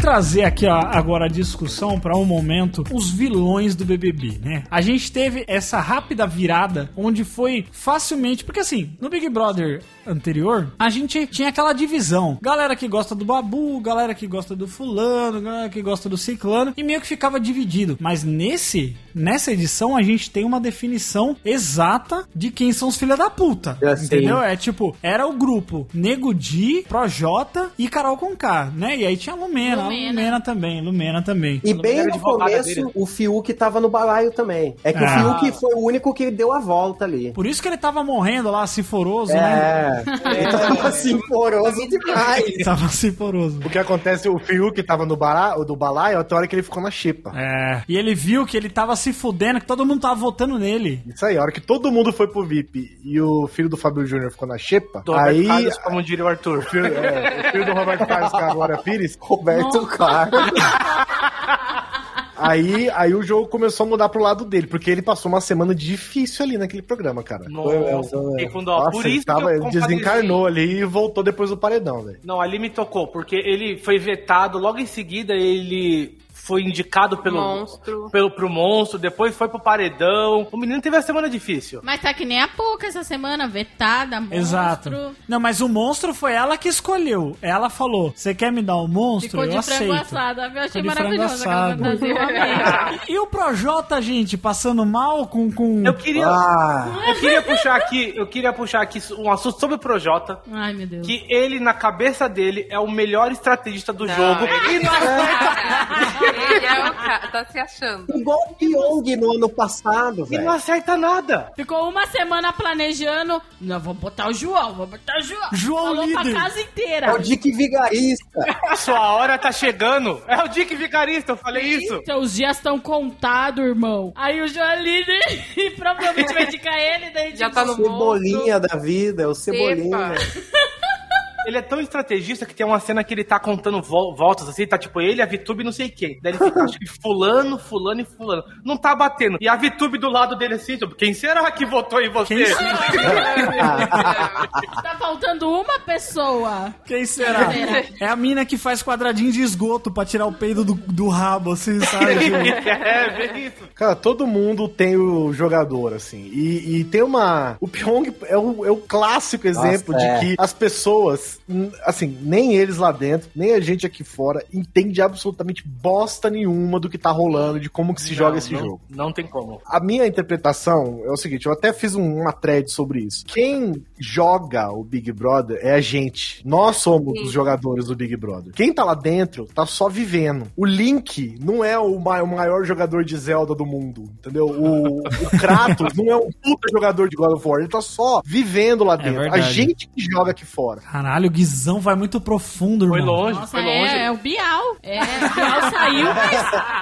trazer trazer aqui ó, agora a discussão para um momento os vilões do BBB, né? A gente teve essa rápida virada onde foi facilmente, porque assim, no Big Brother anterior, a gente tinha aquela divisão. Galera que gosta do Babu, galera que gosta do fulano, galera que gosta do ciclano, e meio que ficava dividido. Mas nesse, nessa edição, a gente tem uma definição exata de quem são os filha da puta. É, entendeu? É tipo, era o grupo Nego Di, Projota e Carol Conká, né? E aí tinha a Lumena, Lumena. Lumena também, Lumena também. E bem no começo, dele. o Fiuk tava no balaio também. É que Ah. o Fiuk foi o único que deu a volta ali. Por isso que ele tava morrendo lá, ciforoso, né? É, ele tava assim, poroso demais. Ele tava ciforoso. O que acontece, o Fiuk tava no bara, do balaio, até a hora que ele ficou na chipa. É. E ele viu que ele tava se fudendo, que todo mundo tava votando nele. Isso aí, a hora que todo mundo foi pro VIP e o filho do Fábio Júnior ficou na Do Roberto aí Carlos, como diria o Arthur. o filho, é, o filho do Roberto Carlos com a Glória Pires, Roberto Carlos. aí, aí o jogo começou a mudar pro lado dele, porque ele passou uma semana difícil ali naquele programa, cara. Nossa, fiquei com dó. Nossa, Por ele, isso tava, que eu desencarnou ali e voltou depois do paredão, velho. Não, ali me tocou, porque ele foi vetado, logo em seguida ele foi indicado pelo Monstro. Pelo, pro monstro, depois foi pro paredão. O menino teve a semana difícil. Mas tá que nem a pouca essa semana, vetada, monstro. Exato. Não, mas o monstro foi ela que escolheu. Ela falou: Você quer me dar o monstro? Ficou eu de frango aceito. assado. Eu achei maravilhosa aquela assado. fantasia. E o Projota, gente, passando mal com. com... Eu queria, Ah, eu queria puxar aqui, eu queria puxar aqui um assunto sobre o Projota. Ai, meu Deus. Que ele, na cabeça dele, é o melhor estrategista do Não, jogo. ele- E não Ele é o cara, tá se achando. igual o Pyong no ano passado, E não velho. acerta nada. Ficou uma semana planejando. Não, vou botar o João, vou botar o João. João Falou líder. pra casa inteira. É o Dick Vigarista. Sua hora tá chegando. É o Dick Vigarista, eu falei isso. Seus dias estão contados, irmão. Aí o João é líder e provavelmente vai indicar ele. Daí Já tá no Cebolinha da vida, é o Cebolinha. Ele é tão estrategista que tem uma cena que ele tá contando vol- voltas assim, tá tipo ele, a Vitube e não sei quem. Daí ele fica, acho que fulano, fulano e fulano. Não tá batendo. E a Vitube do lado dele assim, tipo, quem será que votou em você? Quem Tá faltando uma pessoa. Quem será? É a mina que faz quadradinho de esgoto pra tirar o peido do, do rabo, assim, sabe? É, vê isso. Cara, todo mundo tem o jogador, assim. E, e tem uma. O Pyong é o, é o clássico exemplo Nossa, de é. que as pessoas, assim, nem eles lá dentro, nem a gente aqui fora, entende absolutamente bosta nenhuma do que tá rolando, de como que se joga Não, esse não- jogo. Não tem como. A minha interpretação é o seguinte, eu até fiz um- uma thread sobre isso. Quem joga o Big Brother é a gente. Nós somos Sim. os jogadores do Big Brother. Quem tá lá dentro tá só vivendo. O Link não é o, ma- o maior jogador de Zelda do mundo, entendeu? O, o Kratos não é um puta jogador de God of War, ele tá só vivendo lá dentro. a verdade. gente que joga aqui fora. Caralho, o Guizão vai muito profundo, Foi irmão. longe, Nossa, foi longe. é, é o Bial. É, o Bial saiu,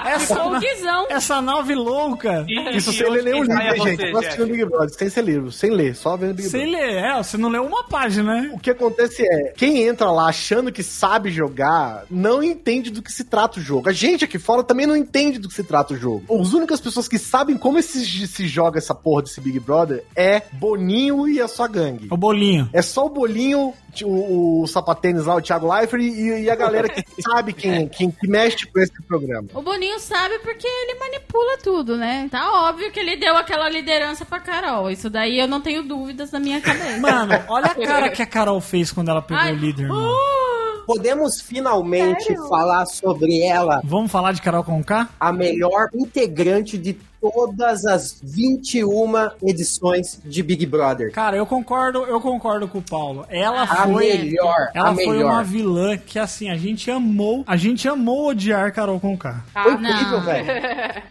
mas ficou o Guizão. Essa nave louca. E- Isso e sem ler nenhum livro, é gente. você, Só assistindo Jeff. Big Brother, sem ser livro, sem ler, só vendo Big Sem Brother. ler, é, você não leu uma página, né? O que acontece é, quem entra lá achando que sabe jogar, não entende do que se trata o jogo. A gente aqui fora também não entende do que se trata o jogo. As únicas pessoas que sabem como esse- se joga essa porra desse Big Brother é Boninho e a sua gangue. O bolinho. É só o Bolinho, o, o sapatênis lá, o Thiago Leifert e, e a galera que sabe quem, quem que mexe com esse programa. O Boninho sabe porque ele manipula tudo, né? Tá óbvio que ele deu aquela liderança pra Carol. Isso daí eu não tenho dúvidas na minha cabeça. Mano, olha a cara que a Carol fez quando ela pegou Ai, o líder, uh, Podemos finalmente falar sobre ela, Vamos falar de Carol com K? a melhor integrante de todas as 21 edições de Big Brother. Cara, eu concordo, eu concordo com o Paulo. Ela A foi. melhor, Ela a foi melhor. uma vilã que, assim, a gente amou. A gente amou odiar Carol com K. Foi incrível, não. velho.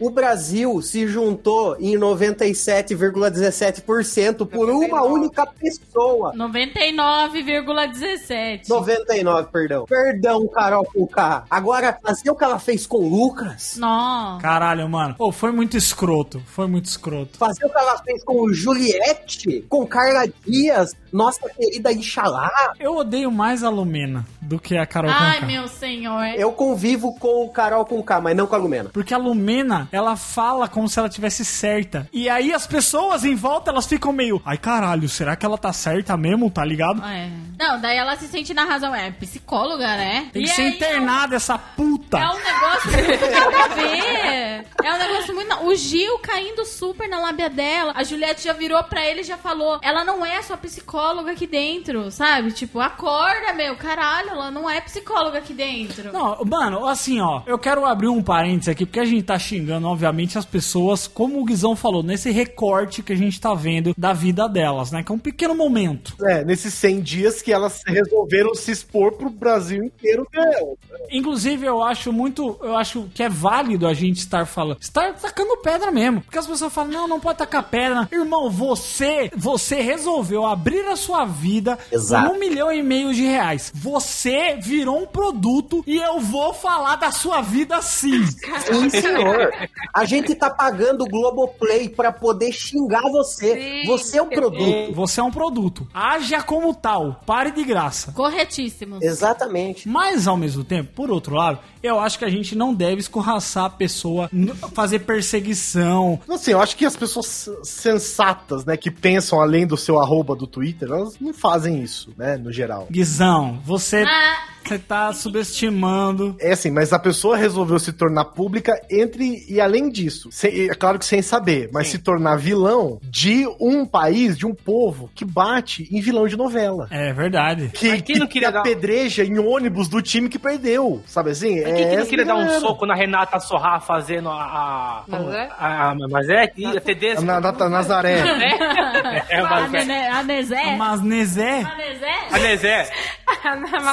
O Brasil se juntou em 97,17% por uma única pessoa. 99,17. 99, perdão. Perdão, Carol K. Agora, fazer o que ela fez com o Lucas. Nossa. Caralho, mano. Pô, foi muito escroto escroto. Foi muito escroto. Fazer o que ela fez com Juliette, com Carla Dias, nossa querida Ixalá. Eu odeio mais a Lumena do que a Carol Ai, Conká. meu senhor. Eu convivo com o Carol com K, mas não com a Lumena. Porque a Lumena, ela fala como se ela tivesse certa. E aí as pessoas em volta, elas ficam meio, ai caralho, será que ela tá certa mesmo, tá ligado? É. Não, daí ela se sente na razão. É psicóloga, né? Tem E que ser internada essa puta. É um negócio muito nada a ver. É um negócio muito. O Gil caindo super na lábia dela. A Juliette já virou pra ele e já falou: ela não é sua psicóloga aqui dentro, sabe? Tipo, acorda, meu, caralho, ela não é psicóloga aqui dentro. Não, mano, assim, ó, eu quero abrir um parênteses aqui, porque a gente tá xingando, obviamente, as pessoas, como o Guizão falou, nesse recorte que a gente tá vendo da vida delas, né? Que é um pequeno momento. É, nesses 100 dias que elas resolveram se expor pro Brasil inteiro. É, Inclusive, eu acho muito. Eu acho que é válido a gente estar falando. Estar tacando pedra mesmo. Porque as pessoas falam, não, não pode tacar pedra. Irmão, você, você resolveu abrir a sua vida Exato. com um milhão e meio de reais. Você virou um produto e eu vou falar da sua vida sim. Sim, senhor. A gente tá pagando o Globoplay pra poder xingar você. Sim. Você é o produto. Você é um produto. Haja como tal. Pare de graça. Corretíssimo. Exatamente. Mas, ao mesmo tempo, por outro lado, eu acho que a gente não deve escorraçar a pessoa, fazer perseguição. Assim, eu acho que as pessoas sensatas, né, que pensam além do seu arroba do Twitter, elas não fazem isso, né, no geral. Guizão, você, Ah, você tá subestimando. É assim, mas a pessoa resolveu se tornar pública entre e além disso. Sem- é claro que sem saber, mas se tornar vilão de um país, de um povo que bate em vilão de novela. É verdade. Que, Mas quem não queria dar- apedreja em ônibus do time que perdeu, sabe assim? Mas quem que não essa queria dar um soco na Renata Sorrar fazendo a. a Mazé? a, a Mazé? E a Tedesco? Na, na, Nazaré. É, a, Mazé. Nene- a Nezé. Mas Nezé, A Nezé? A Nezé.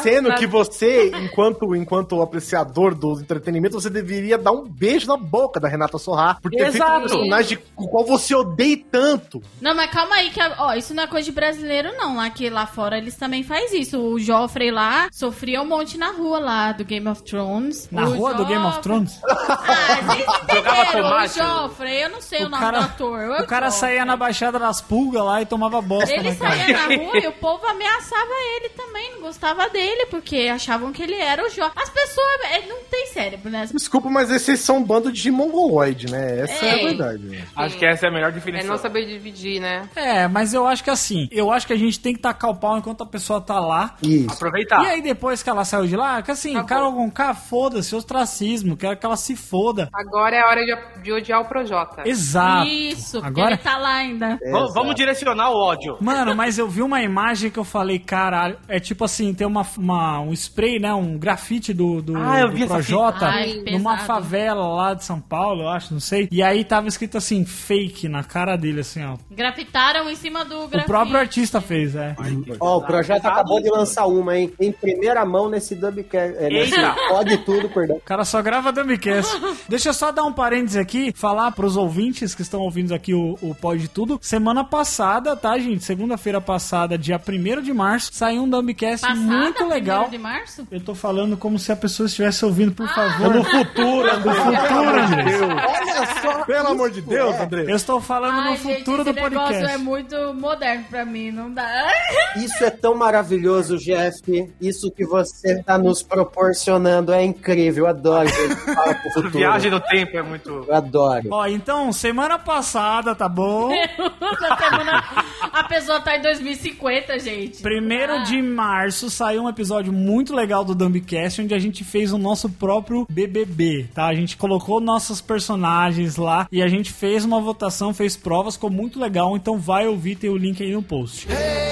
Sendo que você, enquanto, enquanto apreciador do entretenimento, você deveria dar um beijo na boca da Renata Sorrar por ter feito um Exato. personagem com o qual você odeia tanto. Não, mas calma aí, que ó, isso não é coisa de brasileiro, não. Lá que lá fora eles também faz isso. O Joffrey lá sofria um monte na rua lá do Game of Thrones. na O rua do Game of Joffrey- Thrones, Ah, vocês Jogava entenderam, tomate. O Joffrey, eu não sei o, o nome cara, do ator. o cara Joffrey. saía na Baixada das Pulgas lá e tomava bosta Ele na cara. Saía na rua e o povo ameaçava ele também, não gostava dele, porque achavam que ele era o Joffrey. As pessoas é, não tem cérebro, né? Desculpa, mas esses são um bando de mongoloide, né? Essa é, a É. verdade. Acho que essa é a melhor É definição. não saber dividir, né? É, mas eu acho que assim, eu acho que a gente tem que tacar o pau enquanto a pessoa tá lá. Isso. Aproveitar. E aí depois que ela saiu de lá, que assim. Carol Conká, foda-se, ostracismo, quero que ela se foda. Agora é a hora de, de odiar o Projota. Exato. Isso, Agora, ele tá lá ainda. Vamos- Vamos direcionar o ódio. Mano, mas eu vi uma imagem que eu falei, caralho, é tipo assim, tem uma, uma- um spray, né, um grafite do, do, Ah, eu do Projota Ai, numa pesado. favela lá de São Paulo, eu acho, não sei. E aí tava escrito assim, fake na cara dele, assim, ó. Grafitaram em cima do O grafite. próprio artista fez, é. Ó, o projeto acabou de lançar uma, hein? Em primeira mão nesse Dubcast. É, nesse! Pode tudo, perdão. O cara só grava Dumbcast. Deixa eu só dar um parênteses aqui, falar pros ouvintes que estão ouvindo aqui o, o Pode Tudo. Semana passada, tá, gente? Segunda-feira passada, dia 1 de março, saiu um Dumbcast Passada, muito legal. 1º de março? Eu tô falando como se a pessoa estivesse ouvindo, por Ah. favor. No futuro, André. futuro, André. Olha só. Pelo amor de Deus. André. Eu estou falando Ai, no gente, futuro esse do negócio podcast. é muito moderno pra mim, não dá. Isso é tão maravilhoso, Jeff. Isso que você tá nos proporcionando é incrível. Eu adoro gente fala pro futuro. Viagem no tempo é muito. Eu adoro. Ó, então, semana passada, tá bom? Semana a pessoa tá em 2050, gente. Primeiro Ah. de março saiu um episódio muito legal do Dumbcast, onde a gente fez o nosso próprio BBB, tá? A gente colocou nossos personagens lá e a gente fez uma votação, fez provas, ficou muito legal. Então vai ouvir, tem o link aí no post. Hey.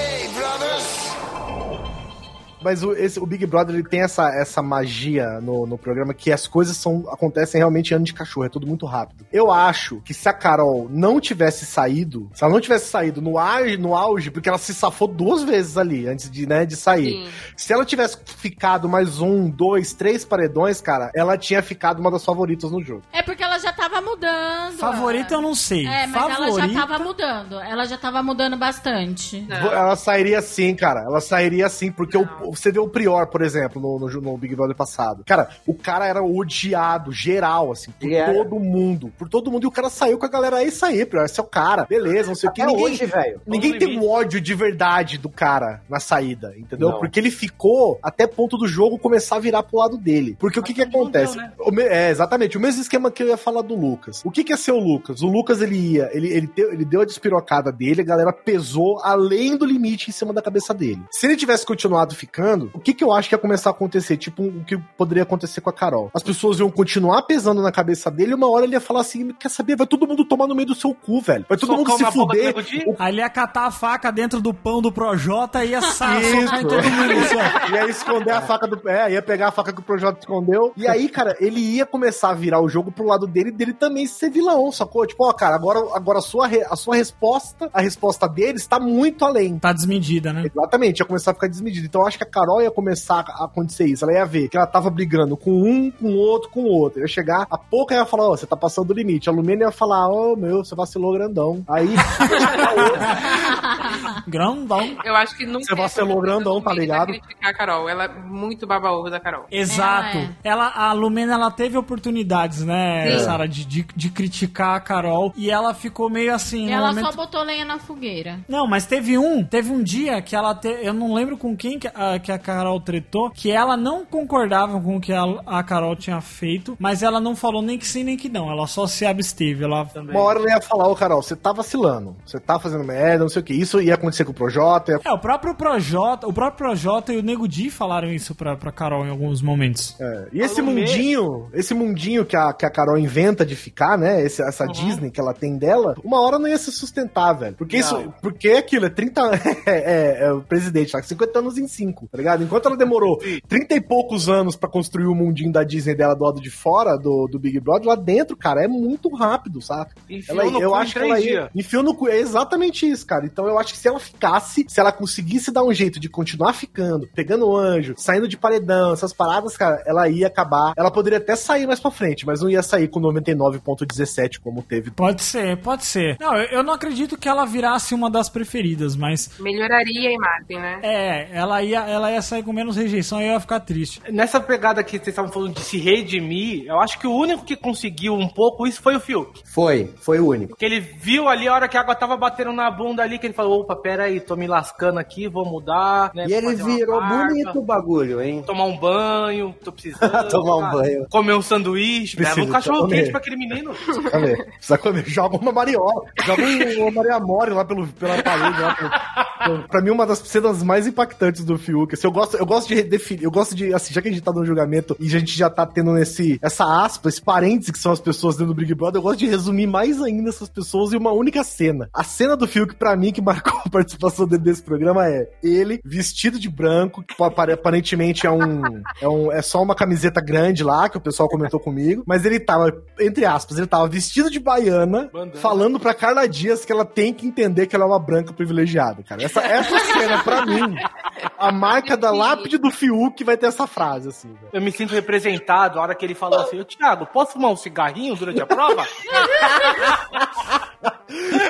Mas o, esse- o Big Brother ele tem essa, essa magia no, no programa que as coisas são, acontecem realmente ano de cachorro, é tudo muito rápido. Eu acho que se a Carol não tivesse saído, se ela não tivesse saído no auge, no auge porque ela se safou duas vezes ali antes de, né, de sair. Sim. Se ela tivesse ficado mais um, dois, três paredões, cara, ela tinha ficado uma das favoritas no jogo. É porque ela já tava mudando. Favorita eu não sei. É, mas ela Favorita. já tava mudando. Ela já tava mudando bastante. Ela sairia sim, cara. Ela sairia sim, porque o- você vê o Prior, por exemplo, no, no, no Big Brother passado. Cara, o cara era odiado, geral, assim, por era. todo mundo. Por todo mundo. E o cara saiu com a galera, é aí, Prior, esse é o cara. Beleza, não sei o que. Até Ninguém, hoje, velho. ninguém tem um ódio de verdade do cara na saída, entendeu? Não. Porque ele ficou até ponto do jogo começar a virar pro lado dele. Porque o que que acontece? deu, né? O me- é, exatamente. O mesmo esquema que eu ia falar do Lucas. O que que é ser o Lucas? O Lucas, ele ia, ele, ele, deu, ele deu a despirocada dele, a galera pesou além do limite em cima da cabeça dele. Se ele tivesse continuado ficando, o que que eu acho que ia começar a acontecer? Tipo, o que poderia acontecer com a Carol. As pessoas iam continuar pesando na cabeça dele e uma hora ele ia falar assim, quer saber? Vai todo mundo tomar no meio do seu cu, velho. Vai todo mundo se fuder. O Aí ele ia catar a faca dentro do pão do Projota e ia sa- Isso. socar em todo mundo. Ia esconder a faca do pé, ia pegar a faca que o Projota escondeu. E aí, cara, ele ia começar a virar o jogo pro lado dele e dele também ser vilão, sacou? Tipo, ó, cara, agora, agora a, sua re- a sua resposta, a resposta dele está muito além. Tá desmedida, né? Exatamente, ia começar a ficar desmedido. Então eu acho que a Carol ia começar a acontecer isso. Ela ia ver que ela tava brigando com um, com outro, com outro. Ia chegar, a pouco ela ia falar, ó, você tá passando do limite. A Lumena ia falar, ô meu, você vacilou grandão. Aí, Grandão. Eu acho que nunca. Você vacilou grandão, tá ligado? criticar a Carol. Ela é muito baba-ovo da Carol. Exato. Ela Ela, é. a Lumena, ela teve oportunidades, né, Sim. Sara, de, de, de criticar a Carol. E ela ficou meio assim. Ela momento- só botou lenha na fogueira. Não, mas teve um, teve um dia que ela te, eu não lembro com quem que a, que a Carol tretou, que ela não concordava com o que a, a Carol tinha feito, mas ela não falou nem que sim nem que não, ela só se absteve, ela uma hora ela ia falar, ô Carol, você tá vacilando. Você tá fazendo merda, não sei o que. Isso ia acontecer com o Projota. ia- É, o próprio Projota, o próprio Projota e o Nego Di falaram isso pra, pra Carol em alguns momentos. É, E esse Alô, mundinho, esse mundinho que a, que a Carol inventa de ficar, né? esse- essa Disney que ela tem dela, uma hora não ia se sustentar, velho. Porque isso. Porque é aquilo, é 30. É, é, é o presidente, tá? 50 anos em 5, tá ligado? Enquanto ela demorou 30 e poucos anos pra construir o mundinho da Disney dela do lado de fora, do, do Big Brother, lá dentro, cara, é muito rápido? Enfiou Ela, no eu cu acho que ela ia, enfiou no cu. É exatamente isso, cara. Então eu acho que se ela ficasse, se ela conseguisse dar um jeito de continuar ficando, pegando o anjo, saindo de paredão, essas paradas, cara, ela ia acabar. Ela poderia até sair mais pra frente, mas não ia sair com 99,17 como teve. Pode ser, pode ser. Não, eu, eu não acredito que ela virasse uma das preferidas, mas Melhoraria a imagem, né? é, ela ia, ela ia sair com menos rejeição e eu ia ficar triste. Nessa pegada que vocês estavam falando de se redimir, eu acho que o único que conseguiu um pouco isso foi o Fiuk. Foi, foi o único. Porque ele viu ali a hora que a água tava batendo na bunda ali, que ele falou, opa, pera aí, tô me lascando aqui, vou mudar. né, E ele virou barba, bonito o bagulho, hein? Tomar um banho, tô precisando. Tomar um cara. banho. Comer um sanduíche, Precisa, leva um cachorro. Quente pra aquele menino. Precisa comer. Precisa comer. Joga uma mariola. Joga um, uma Maria Mori lá pelo, pela parede. Lá pelo, pra mim, uma das cenas mais impactantes do Fiuk. Assim, eu, gosto, eu gosto de definir. Eu gosto de, assim, já que a gente tá no julgamento e a gente já tá tendo nesse, essa aspa, esse parênteses que são as pessoas dentro do Big Brother, eu gosto de resumir mais ainda essas pessoas em uma única cena. A cena do Fiuk, pra mim, que marcou a participação dele desse programa é ele vestido de branco, que apare- aparentemente é um, é um. É só uma camiseta grande lá, que o pessoal comentou comigo, mas ele tava, entre aspas, ele tava vestido de baiana, Bandana. falando pra Carla Dias que ela tem que entender que ela é uma branca privilegiada, cara. Essa, essa cena, pra mim, a marca da lápide do Fiuk vai ter essa frase, assim, velho. Eu me sinto representado a hora que ele falou assim, ô Thiago, posso fumar um cigarrinho durante a prova?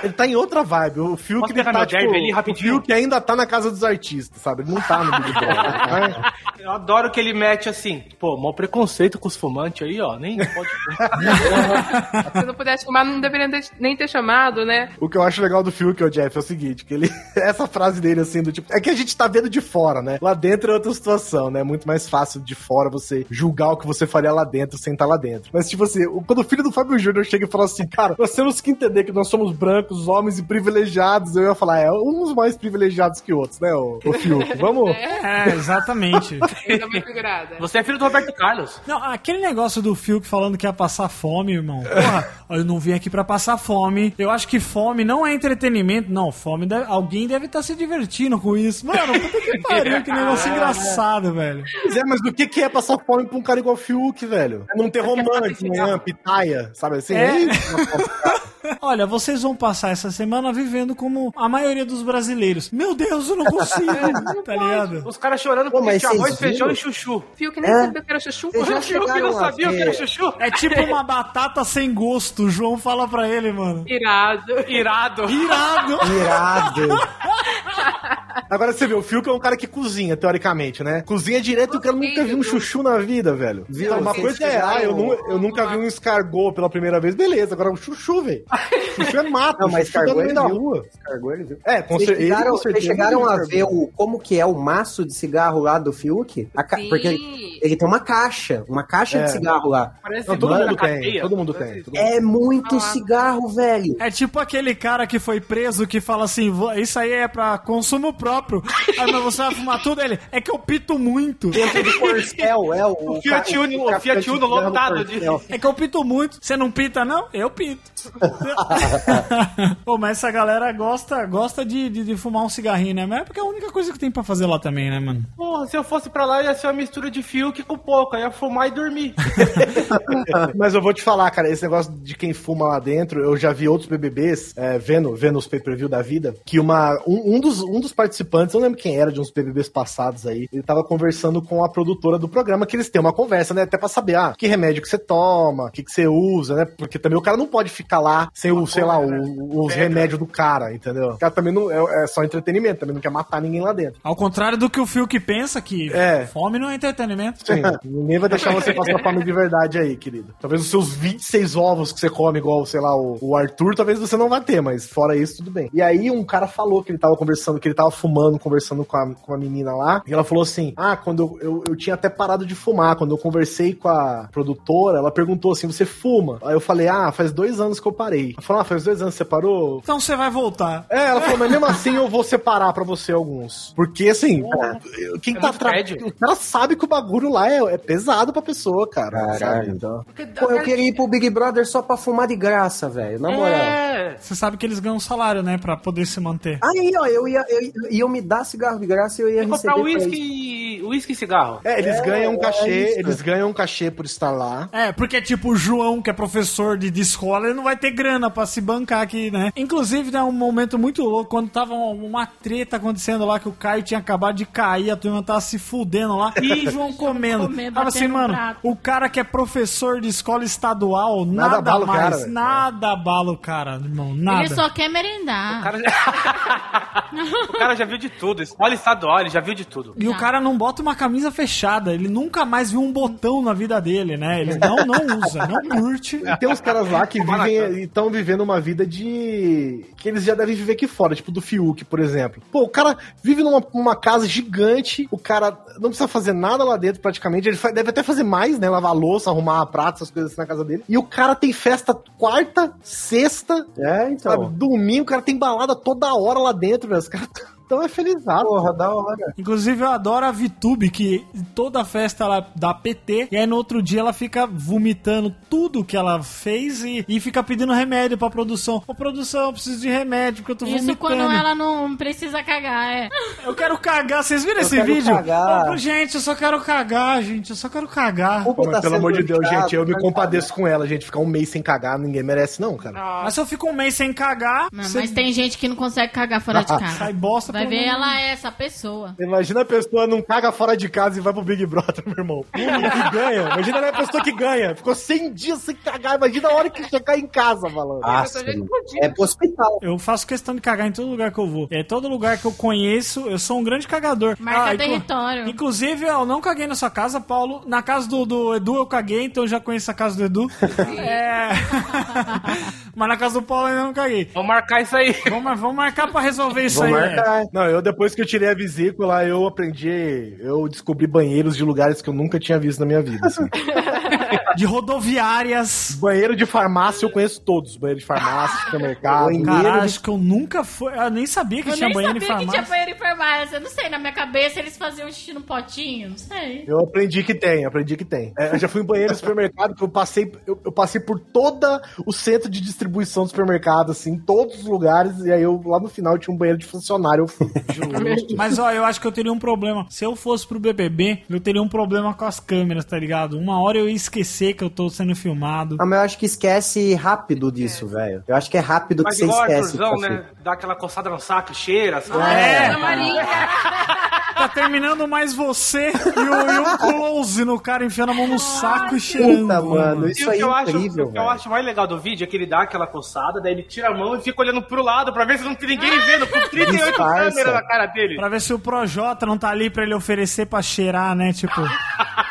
Ele tá em outra vibe. O Fiuk Posso ele pegar tá, tipo, ali o rapidinho? Fiuk ainda tá na casa dos artistas, sabe? Ele não tá no Big Brother. né? Eu adoro que ele mete assim, pô, mau preconceito com os fumantes aí, ó, nem pode Se não pudesse fumar, não deveria ter- nem ter chamado, né? O que eu acho legal do Fiuk, o Jeff, é o seguinte, que ele... Essa frase dele, assim, do tipo... É que a gente tá vendo de fora, né? Lá dentro é outra situação, né? É muito mais fácil de fora você julgar o que você faria lá dentro sem estar lá dentro. Mas, tipo assim, o- quando o filho do Fábio Júnior chega e fala assim, cara, nós temos que entender que nós somos brancos, homens e privilegiados, eu ia falar, é, uns mais privilegiados que outros, né, o, o Fiuk? Vamos... É, exatamente. Ainda bem figurada. Você é filho do Roberto Carlos. Não, aquele negócio do Fiuk falando que ia passar fome, irmão. Porra, eu não vim aqui pra passar fome. Eu acho que fome não é entretenimento. Não, fome deve- alguém deve estar se divertindo com isso. Mano, puta que pariu, que negócio engraçado, velho. Pois é, mas do que, que é passar fome pra um cara igual o Fiuk, velho? É não ter romance, manhã, pitaia, sabe assim? É. É isso. Olha, vocês vão passar essa semana vivendo como a maioria dos brasileiros. Meu Deus, eu não consigo, tá ligado? Os caras chorando porque tinha arroz, feijão e chuchu. Fio que nem É. sabia que era chuchu. Vocês já O Fiuk chegaram não sabia o que era chuchu. É tipo uma batata sem gosto. O João fala pra ele, mano. Irado. Irado. Irado. Irado. Agora você vê, o Fiuk é um cara que cozinha, teoricamente, né? Cozinha direto e o cara nunca viu um chuchu na vida, velho. Viu? Então, uma coisa é, ah, eu, eu nunca vi um escargot pela primeira vez, beleza. Agora um chuchu, velho. Chuchu é mato, Não, mas no cargou ele da viu. rua. Cargou ele, viu? É, com Vocês chegaram, com vocês certeza chegaram a ver o, como que é o maço de cigarro lá do Fiuk? A ca- Sim. Porque ele, ele tem uma caixa, uma caixa É. de cigarro lá. Não, todo mundo tem, todo mundo tem. todo mundo- É muito cigarro, velho. É tipo aquele cara que foi preso que fala assim: "Vo- Isso aí é pra consumo próprio. Aí mas você vai fumar tudo? Ele é que eu pito muito. Dentro do Corcel, é o. O Fiat Uno, o Fiat Uno lotado de-. É que eu pito muito. Você não pita, não? Eu pito. Pô, mas essa galera gosta, gosta de, de, de fumar um cigarrinho, né? Mas é porque é a única coisa que tem pra fazer lá também, né, mano? Porra, se eu fosse pra lá, ia ser uma mistura de Fiuk com pouco. Ia fumar e dormir. Mas eu vou te falar, cara, esse negócio de quem fuma lá dentro, eu já vi outros BBBs, é, vendo, vendo os pay-per-view da vida, que uma, um, um dos, um dos participantes, eu não lembro quem era, de uns BBBs passados aí, ele tava conversando com a produtora do programa, que eles têm uma conversa, né, até pra saber, ah, que remédio que você toma, o que, que você usa, né, porque também o cara não pode ficar lá sem o, sei lá, o- os remédios do cara, entendeu? O cara também não, é, é só entretenimento, também não quer matar ninguém lá dentro. Ao contrário do que o Fiuk pensa, que É. fome não é entretenimento. Sim, ninguém vai deixar você passar fome de verdade aí, querido. Talvez os seus 26 ovos que você come, igual, sei lá, o, o Arthur, talvez você não vai ter, mas fora isso, tudo bem. E aí um cara falou que ele tava conversando, que ele tava fumando, conversando com a, com a menina lá, e ela falou assim: Ah, quando eu, eu, eu tinha até parado de fumar, quando eu conversei com a produtora, ela perguntou assim: Você fuma? Aí eu falei: Ah, faz dois anos que eu parei. Ela falou: Ah, faz dois anos que você parou? Então você vai voltar. É, ela falou, mas mesmo assim eu vou separar pra você alguns. Porque, assim, quem É tá atrás. O cara sabe que o bagulho lá é, é pesado pra pessoa, cara. Caralho. Então, Pô, eu queria ir pro Big Brother só pra fumar de graça, velho. Na moral. É. Você sabe que eles ganham salário, né? Pra poder se manter. Aí, ó, eu ia, eu, iam me dar cigarro de graça e eu ia comprar receber. pra isso. uísque uísque e cigarro. é, eles É, ganham um é cachê, eles ganham um cachê por estar lá. É, porque tipo o João, que é professor de, de escola, ele não vai ter grana pra se bancar aqui, né? Inclusive, né, um momento muito louco, quando tava uma, treta acontecendo lá, que o Caio tinha acabado de cair, a turma tava se fudendo lá, e João comendo. Comer, tava assim, mano, prato. o cara que é professor de escola estadual, nada, abala o mais, cara, nada abala o cara, irmão, nada. Ele só quer merendar. O cara, já... o cara já viu de tudo. Escola estadual, ele já viu de tudo. E o cara não bota uma camisa fechada, ele nunca mais viu um botão na vida dele, né? Ele não, não usa, não curte. E tem uns caras lá que vivem estão vivendo uma vida de. que eles já devem viver aqui fora, tipo do Fiuk, por exemplo. Pô, o cara vive numa, numa casa gigante, o cara não precisa fazer nada lá dentro praticamente. Ele deve até fazer mais, né? Lavar louça, arrumar prato, essas coisas assim na casa dele. E o cara tem festa quarta, sexta, É, então. sabe? Domingo, o cara tem balada toda hora lá dentro, velho. Os caras tão é felizado. Porra, da hora. Inclusive, eu adoro a Vitube, que toda festa ela dá PT, e aí no outro dia ela fica vomitando tudo que ela fez e, e fica pedindo remédio pra produção. Ô, produção, eu preciso de remédio, porque eu tô Isso vomitando. quando ela não precisa cagar, é. Eu quero cagar. Vocês viram esse quero vídeo? cagar. Gente, eu só quero cagar, gente. Eu só quero cagar. Mas, tá pelo amor de Deus, gente, eu me tá compadeço com ela, gente. Ficar um mês sem cagar, ninguém merece, não, cara. Mas se eu fico um mês sem cagar, Não, você Mas tem gente que não consegue cagar fora de sai casa. bosta Vai ver, ela é essa pessoa. Imagina a pessoa não caga fora de casa e vai pro Big Brother, meu irmão. E ganha. Imagina a pessoa que ganha. Ficou 100 dias sem cagar. Imagina a hora que chegar em casa, falando. Nossa, mano. é pro hospital. Eu faço questão de cagar em todo lugar que eu vou. É todo lugar que eu conheço, eu sou um grande cagador. Marca inclu- território. Inclusive, eu não caguei na sua casa, Paulo. Na casa do, do Edu eu caguei, então eu já conheço a casa do Edu. é... Mas na casa do Paulo eu ainda não caguei. Vamos marcar isso aí. Vamos, vamos marcar pra resolver isso Vou aí. marcar. Não, eu depois que eu tirei a vesícula, eu aprendi, eu descobri banheiros de lugares que eu nunca tinha visto na minha vida. assim. De rodoviárias. Banheiro de farmácia eu conheço todos. Banheiro de farmácia, supermercado. Banheiro Cara, de- acho que eu nunca fui. Eu nem sabia que Eu tinha nem banheiro em sabia que tinha farmácia. banheiro em farmácia. Eu não sei, na minha cabeça eles faziam xixi no potinho, não sei. Eu aprendi que tem, aprendi que tem. É, eu já fui em banheiro de supermercado, que eu passei, eu, eu passei por todo o centro de distribuição do supermercado, assim, em todos os lugares, e aí eu lá no final tinha um banheiro de funcionário. Eu fui. Mas ó, eu acho que eu teria um problema. Se eu fosse pro BBB, eu teria um problema com as câmeras, tá ligado? Uma hora eu ia esquecer esquecer que eu tô sendo filmado. Ah, mas eu acho que esquece rápido disso, velho. Eu acho que é rápido Mas que você igual esquece. Tipo assim. né? Dá aquela coçada no saco, cheira, sabe? É. Marinha. Tá terminando mais você e o, e o close no cara enfiando a mão no saco e cheirando. Puta, mano, E isso o aí que, eu é acho, incrível, o que eu acho mais legal do vídeo é que ele dá aquela coçada, daí ele tira a mão e fica olhando pro lado pra ver se não tem ninguém vendo, com 38 Disfarça. câmeras na cara dele. Pra ver se o Projota não tá ali pra ele oferecer pra cheirar, né? Tipo,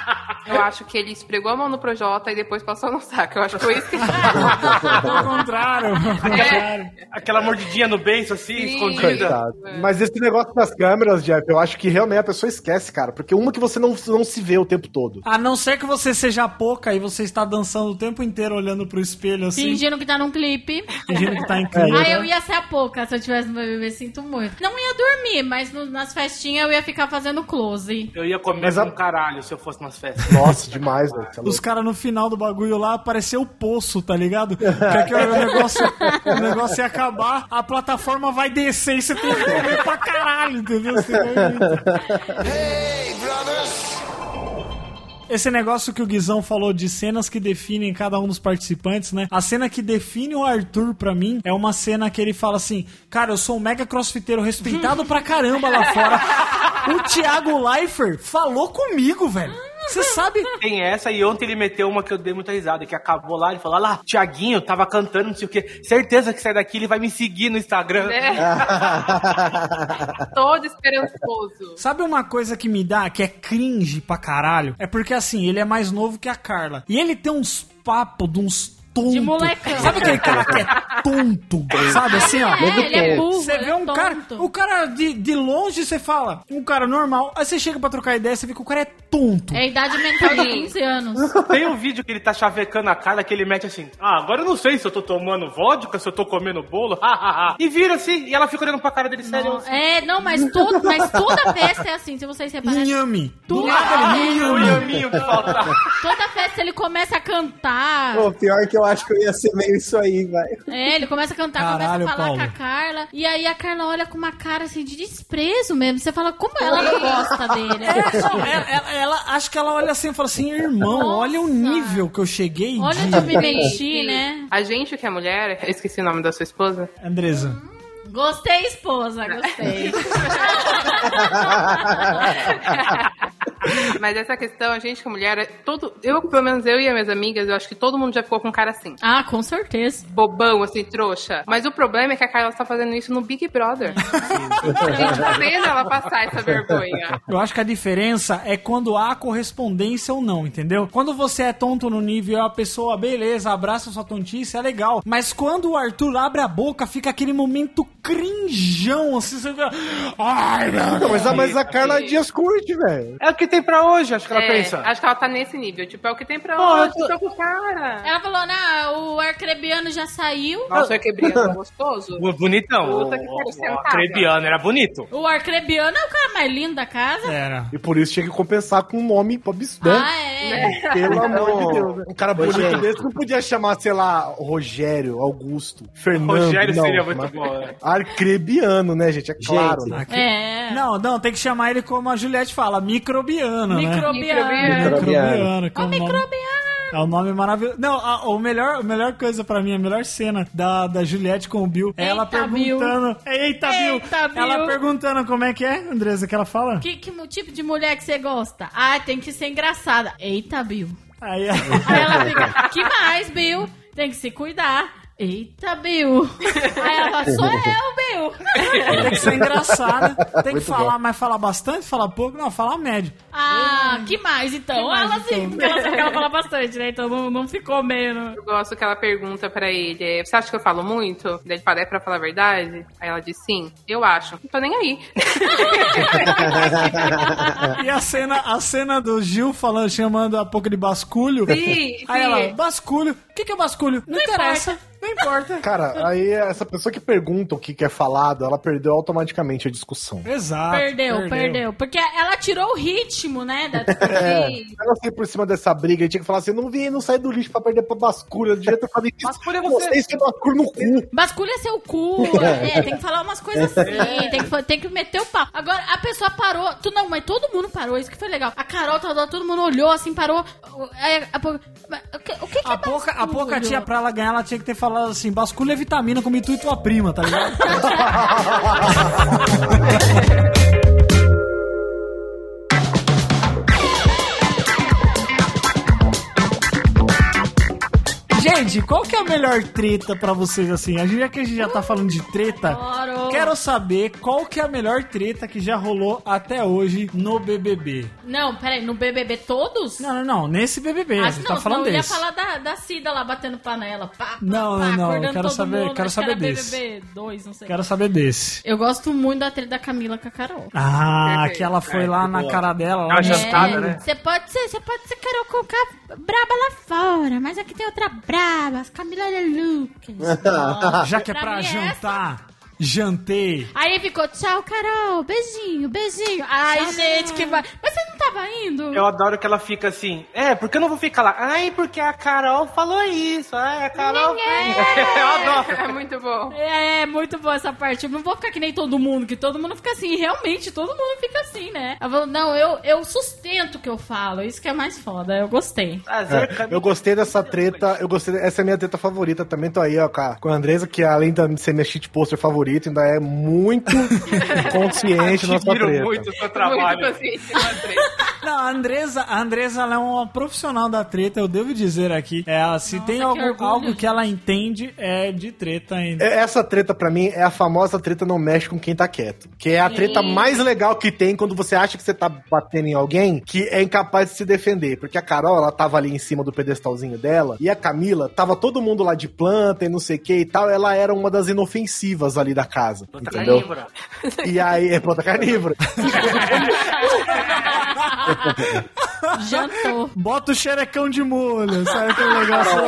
Eu acho que ele esfregou a mão no Projota e depois passou no saco. Eu acho que foi isso que ele ao contrário. ao contrário. Aquela mordidinha no beiço assim, Sim. escondida. Coitado. Mas esse negócio das câmeras, Jeff, eu acho que realmente a pessoa esquece, cara. Porque uma que você não, não se vê o tempo todo. A não ser que você seja pouca e você está dançando o tempo inteiro olhando pro espelho assim, Fingindo que tá num clipe. fingindo que tá em clipe. Ah, eu ia ser a pouca se eu tivesse no BBB, sinto muito. Não ia dormir, mas no- nas festinhas eu ia ficar fazendo close. Eu ia comer Mas a- um caralho se eu fosse nas festas. Nossa, demais, velho. É Os caras no final do bagulho lá apareceu o poço, tá ligado? Que aquele negócio, o negócio ia acabar, a plataforma vai descer e você tem que comer pra caralho, entendeu? Você vai- Hey, brothers. Esse negócio que o Guizão falou de cenas que definem cada um dos participantes, né? A cena que define o Arthur pra mim é uma cena que ele fala assim: Cara, eu sou um mega crossfiteiro respeitado pra caramba lá fora. O Thiago Leifert falou comigo, velho. Você sabe? Tem essa, e ontem ele meteu uma que eu dei muita risada, que acabou lá, ele falou, "Ah lá, Tiaguinho tava cantando, não sei o quê. Certeza que sai daqui, ele vai me seguir no Instagram. É. Todo esperançoso. Sabe uma coisa que me dá, que é cringe pra caralho? É porque assim, ele é mais novo que a Carla. E ele tem uns papos de uns tonto. De molecão. Sabe aquele cara que é tonto? Sabe assim, ó? É, ele é burro, Você ele vê é um cara. tonto. O cara de, de longe você fala, um cara normal. Aí você chega pra trocar ideia, você vê que o cara é tonto. É a idade mental de 15 anos. Tem um vídeo que ele tá chavecando a cara, que ele mete assim, ah, agora eu não sei se eu tô tomando vodka, se eu tô comendo bolo, e vira assim, e ela fica olhando pra cara dele sério. assim. É, não, mas, todo, mas toda festa é assim, se vocês repararem. Inhame. Do Tudo. inhame. Que falta. Toda festa ele começa a cantar. Pô, pior que eu acho que eu ia ser meio isso aí, velho. É, ele começa a cantar, Caralho, começa a falar Paulo. com a Carla. E aí a Carla olha com uma cara assim de desprezo mesmo. Você fala, como ela não gosta dele? É, não, ela, ela- ela- acho que ela olha assim e fala assim, irmão, Nossa. olha o nível que eu cheguei Olha de... onde eu me mexi, né? A gente que é mulher, eu esqueci o nome da sua esposa. Andresa. Gostei, esposa, gostei. Mas essa questão, a gente que é mulher, é todo. Eu, pelo menos eu e as minhas amigas, eu acho que todo mundo já ficou com cara assim. ah, com certeza. Bobão, assim, trouxa. Mas o problema é que a Carla tá fazendo isso no Big Brother. a gente tá vendo ela passar essa vergonha. Eu acho que a diferença é quando há correspondência ou não, entendeu? Quando você é tonto no nível, a pessoa, beleza, abraça sua tontice, é legal. Mas quando o Arthur abre a boca, fica aquele momento crinjão, assim, você fica... Ai, meu Não, mas, a, mas a Carla Dias curte, velho. É o que tem pra hoje, acho que ela É, pensa. acho que ela tá nesse nível. Tipo, é o que tem pra Porra, hoje, eu tô com o cara. Ela falou, não, o arcrebiano já saiu. Nossa, o quebrado gostoso. Bu- Bonitão. Puta que O- o- o sentada. Acrebiano era bonito. O arcrebiano é o cara mais lindo da casa. Era. E por isso tinha que compensar com um nome absurdo. Ah, é. Pelo amor de Deus. né? Um cara bonito gente. desse não podia chamar, sei lá, Rogério, Augusto, Fernando. Rogério não, seria muito mas- bom, né? Arcrebiano, né, gente? É claro, Gente, né? É. Não, não, tem que chamar ele como a Juliette fala, microbiano, né? Microbiano. Microbiano. Microbiano. que é microbiano. É um nome maravilhoso. Não, a, o melhor, a melhor coisa pra mim, a melhor cena da, da Juliette com o Bill é ela Eita, Bill. perguntando. Eita, Bill! Eita, Bill. Ela perguntando como é que é, Andresa, que ela fala? Que, que tipo de mulher que você gosta? Ah, tem que ser engraçada. Eita, Bill. Aí, Aí ela fica, que mais, Bill? Tem que se cuidar. Eita, Bill. Aí ela fala, sou eu, Bill. tem que ser engraçada. Tem que falar, mas falar bastante, falar pouco? Não, falar médio. Ah, que mais então? Que mais, ela sim, então? porque ela sabe que ela fala bastante, né? Então não, não ficou meio. no- Eu gosto que ela pergunta pra ele: é, Você acha que eu falo muito? Daí ele fala: É pra falar a verdade? Aí ela diz: Sim, eu acho. Não tô nem aí. E a cena, a cena do Gil falando, chamando a pouco de basculho. Sim, Aí sim. ela, basculho. O que, que é basculho? Não, interessa. Não importa. Cara, aí essa pessoa que pergunta o que que é falado, ela perdeu automaticamente a discussão. Exato. Perdeu, perdeu, Porque ela tirou o ritmo, né? Da É, ela foi por cima dessa briga e tinha que falar assim: não vim, não sai do lixo pra perder pra basculha. Eu devia ter falado isso. Basculha é você. Vocês têm basculha no cu. Basculha seu cu. É, tem que falar umas coisas assim. Tem que, tem que meter o pau. Agora, a pessoa parou. Tu não, mas todo mundo parou. Isso que foi legal. A Carol tava lá, todo mundo olhou assim, parou. A, pouco- mas o que, o que, que A é pouca, a pouca tinha pra ela ganhar, ela tinha que ter falado assim: basculha vitamina como tu e tua prima, tá ligado? Gente, qual que é a melhor treta pra vocês assim? A gente, já que a gente já tá falando de treta, Claro. quero saber qual que é a melhor treta que já rolou até hoje no BBB. Não, peraí, no BBB todos? Não, não, não, nesse BBB, a Ah, gente não, tá falando não, eu ia desse. falar da, da Cida lá batendo panela. Pá, pá, Não, pá, não, não, eu quero saber- mundo. quero Acho que saber era desse. BBB 2, não sei. Quero saber desse. Eu gosto muito da treta da Camila com a Carol. Ah, Perfeito. que ela foi É, lá que na boa. cara dela. Lá no jantada, né? Você pode ser, você pode ser Carol colocar braba lá fora, mas aqui tem outra braba, as Camila Lucas. Já que é Pra pra é jantar, jantei. Aí ficou, tchau, Carol, beijinho, beijinho. Ai, gente, que vai. Mas você não tava indo? Eu adoro que ela fica assim. É, porque eu não vou ficar lá. Ai, porque a Carol falou isso. Ai, a Carol. eu adoro. É muito bom. É, é muito boa essa parte. Eu não vou ficar que nem todo mundo, que todo mundo fica assim. Realmente, todo mundo fica assim, né? Eu falo, não, eu, eu sustento o que eu falo. Isso que é mais foda. Eu gostei. Prazer, É, eu gostei dessa treta, eu gostei, essa é a minha treta favorita também, tô aí, ó, com a, com a Andresa, que além de ser minha cheat poster favorita, ainda é muito consciente na sua Admiro treta. muito o seu Muito trabalho. consciente na treta. Não, a Andresa, a Andresa ela é uma profissional da treta, eu devo dizer aqui. É, ela, se Nossa, tem que algo, orgulho. algo que ela entende, é de treta ainda. É, Essa treta, pra mim, é a famosa treta não mexe com quem tá quieto. Que é a treta mais legal que tem quando você acha que você tá batendo em alguém que é incapaz de se defender. Porque a Carol, ela tava ali em cima do pedestalzinho dela, e a Camila, tava todo mundo lá de planta e não sei o que e tal, ela era uma das inofensivas ali da casa. Puta entendeu? carnívora. E aí, é planta carnívora. Jantou. Bota o xerecão de molho, sabe aquele negócio?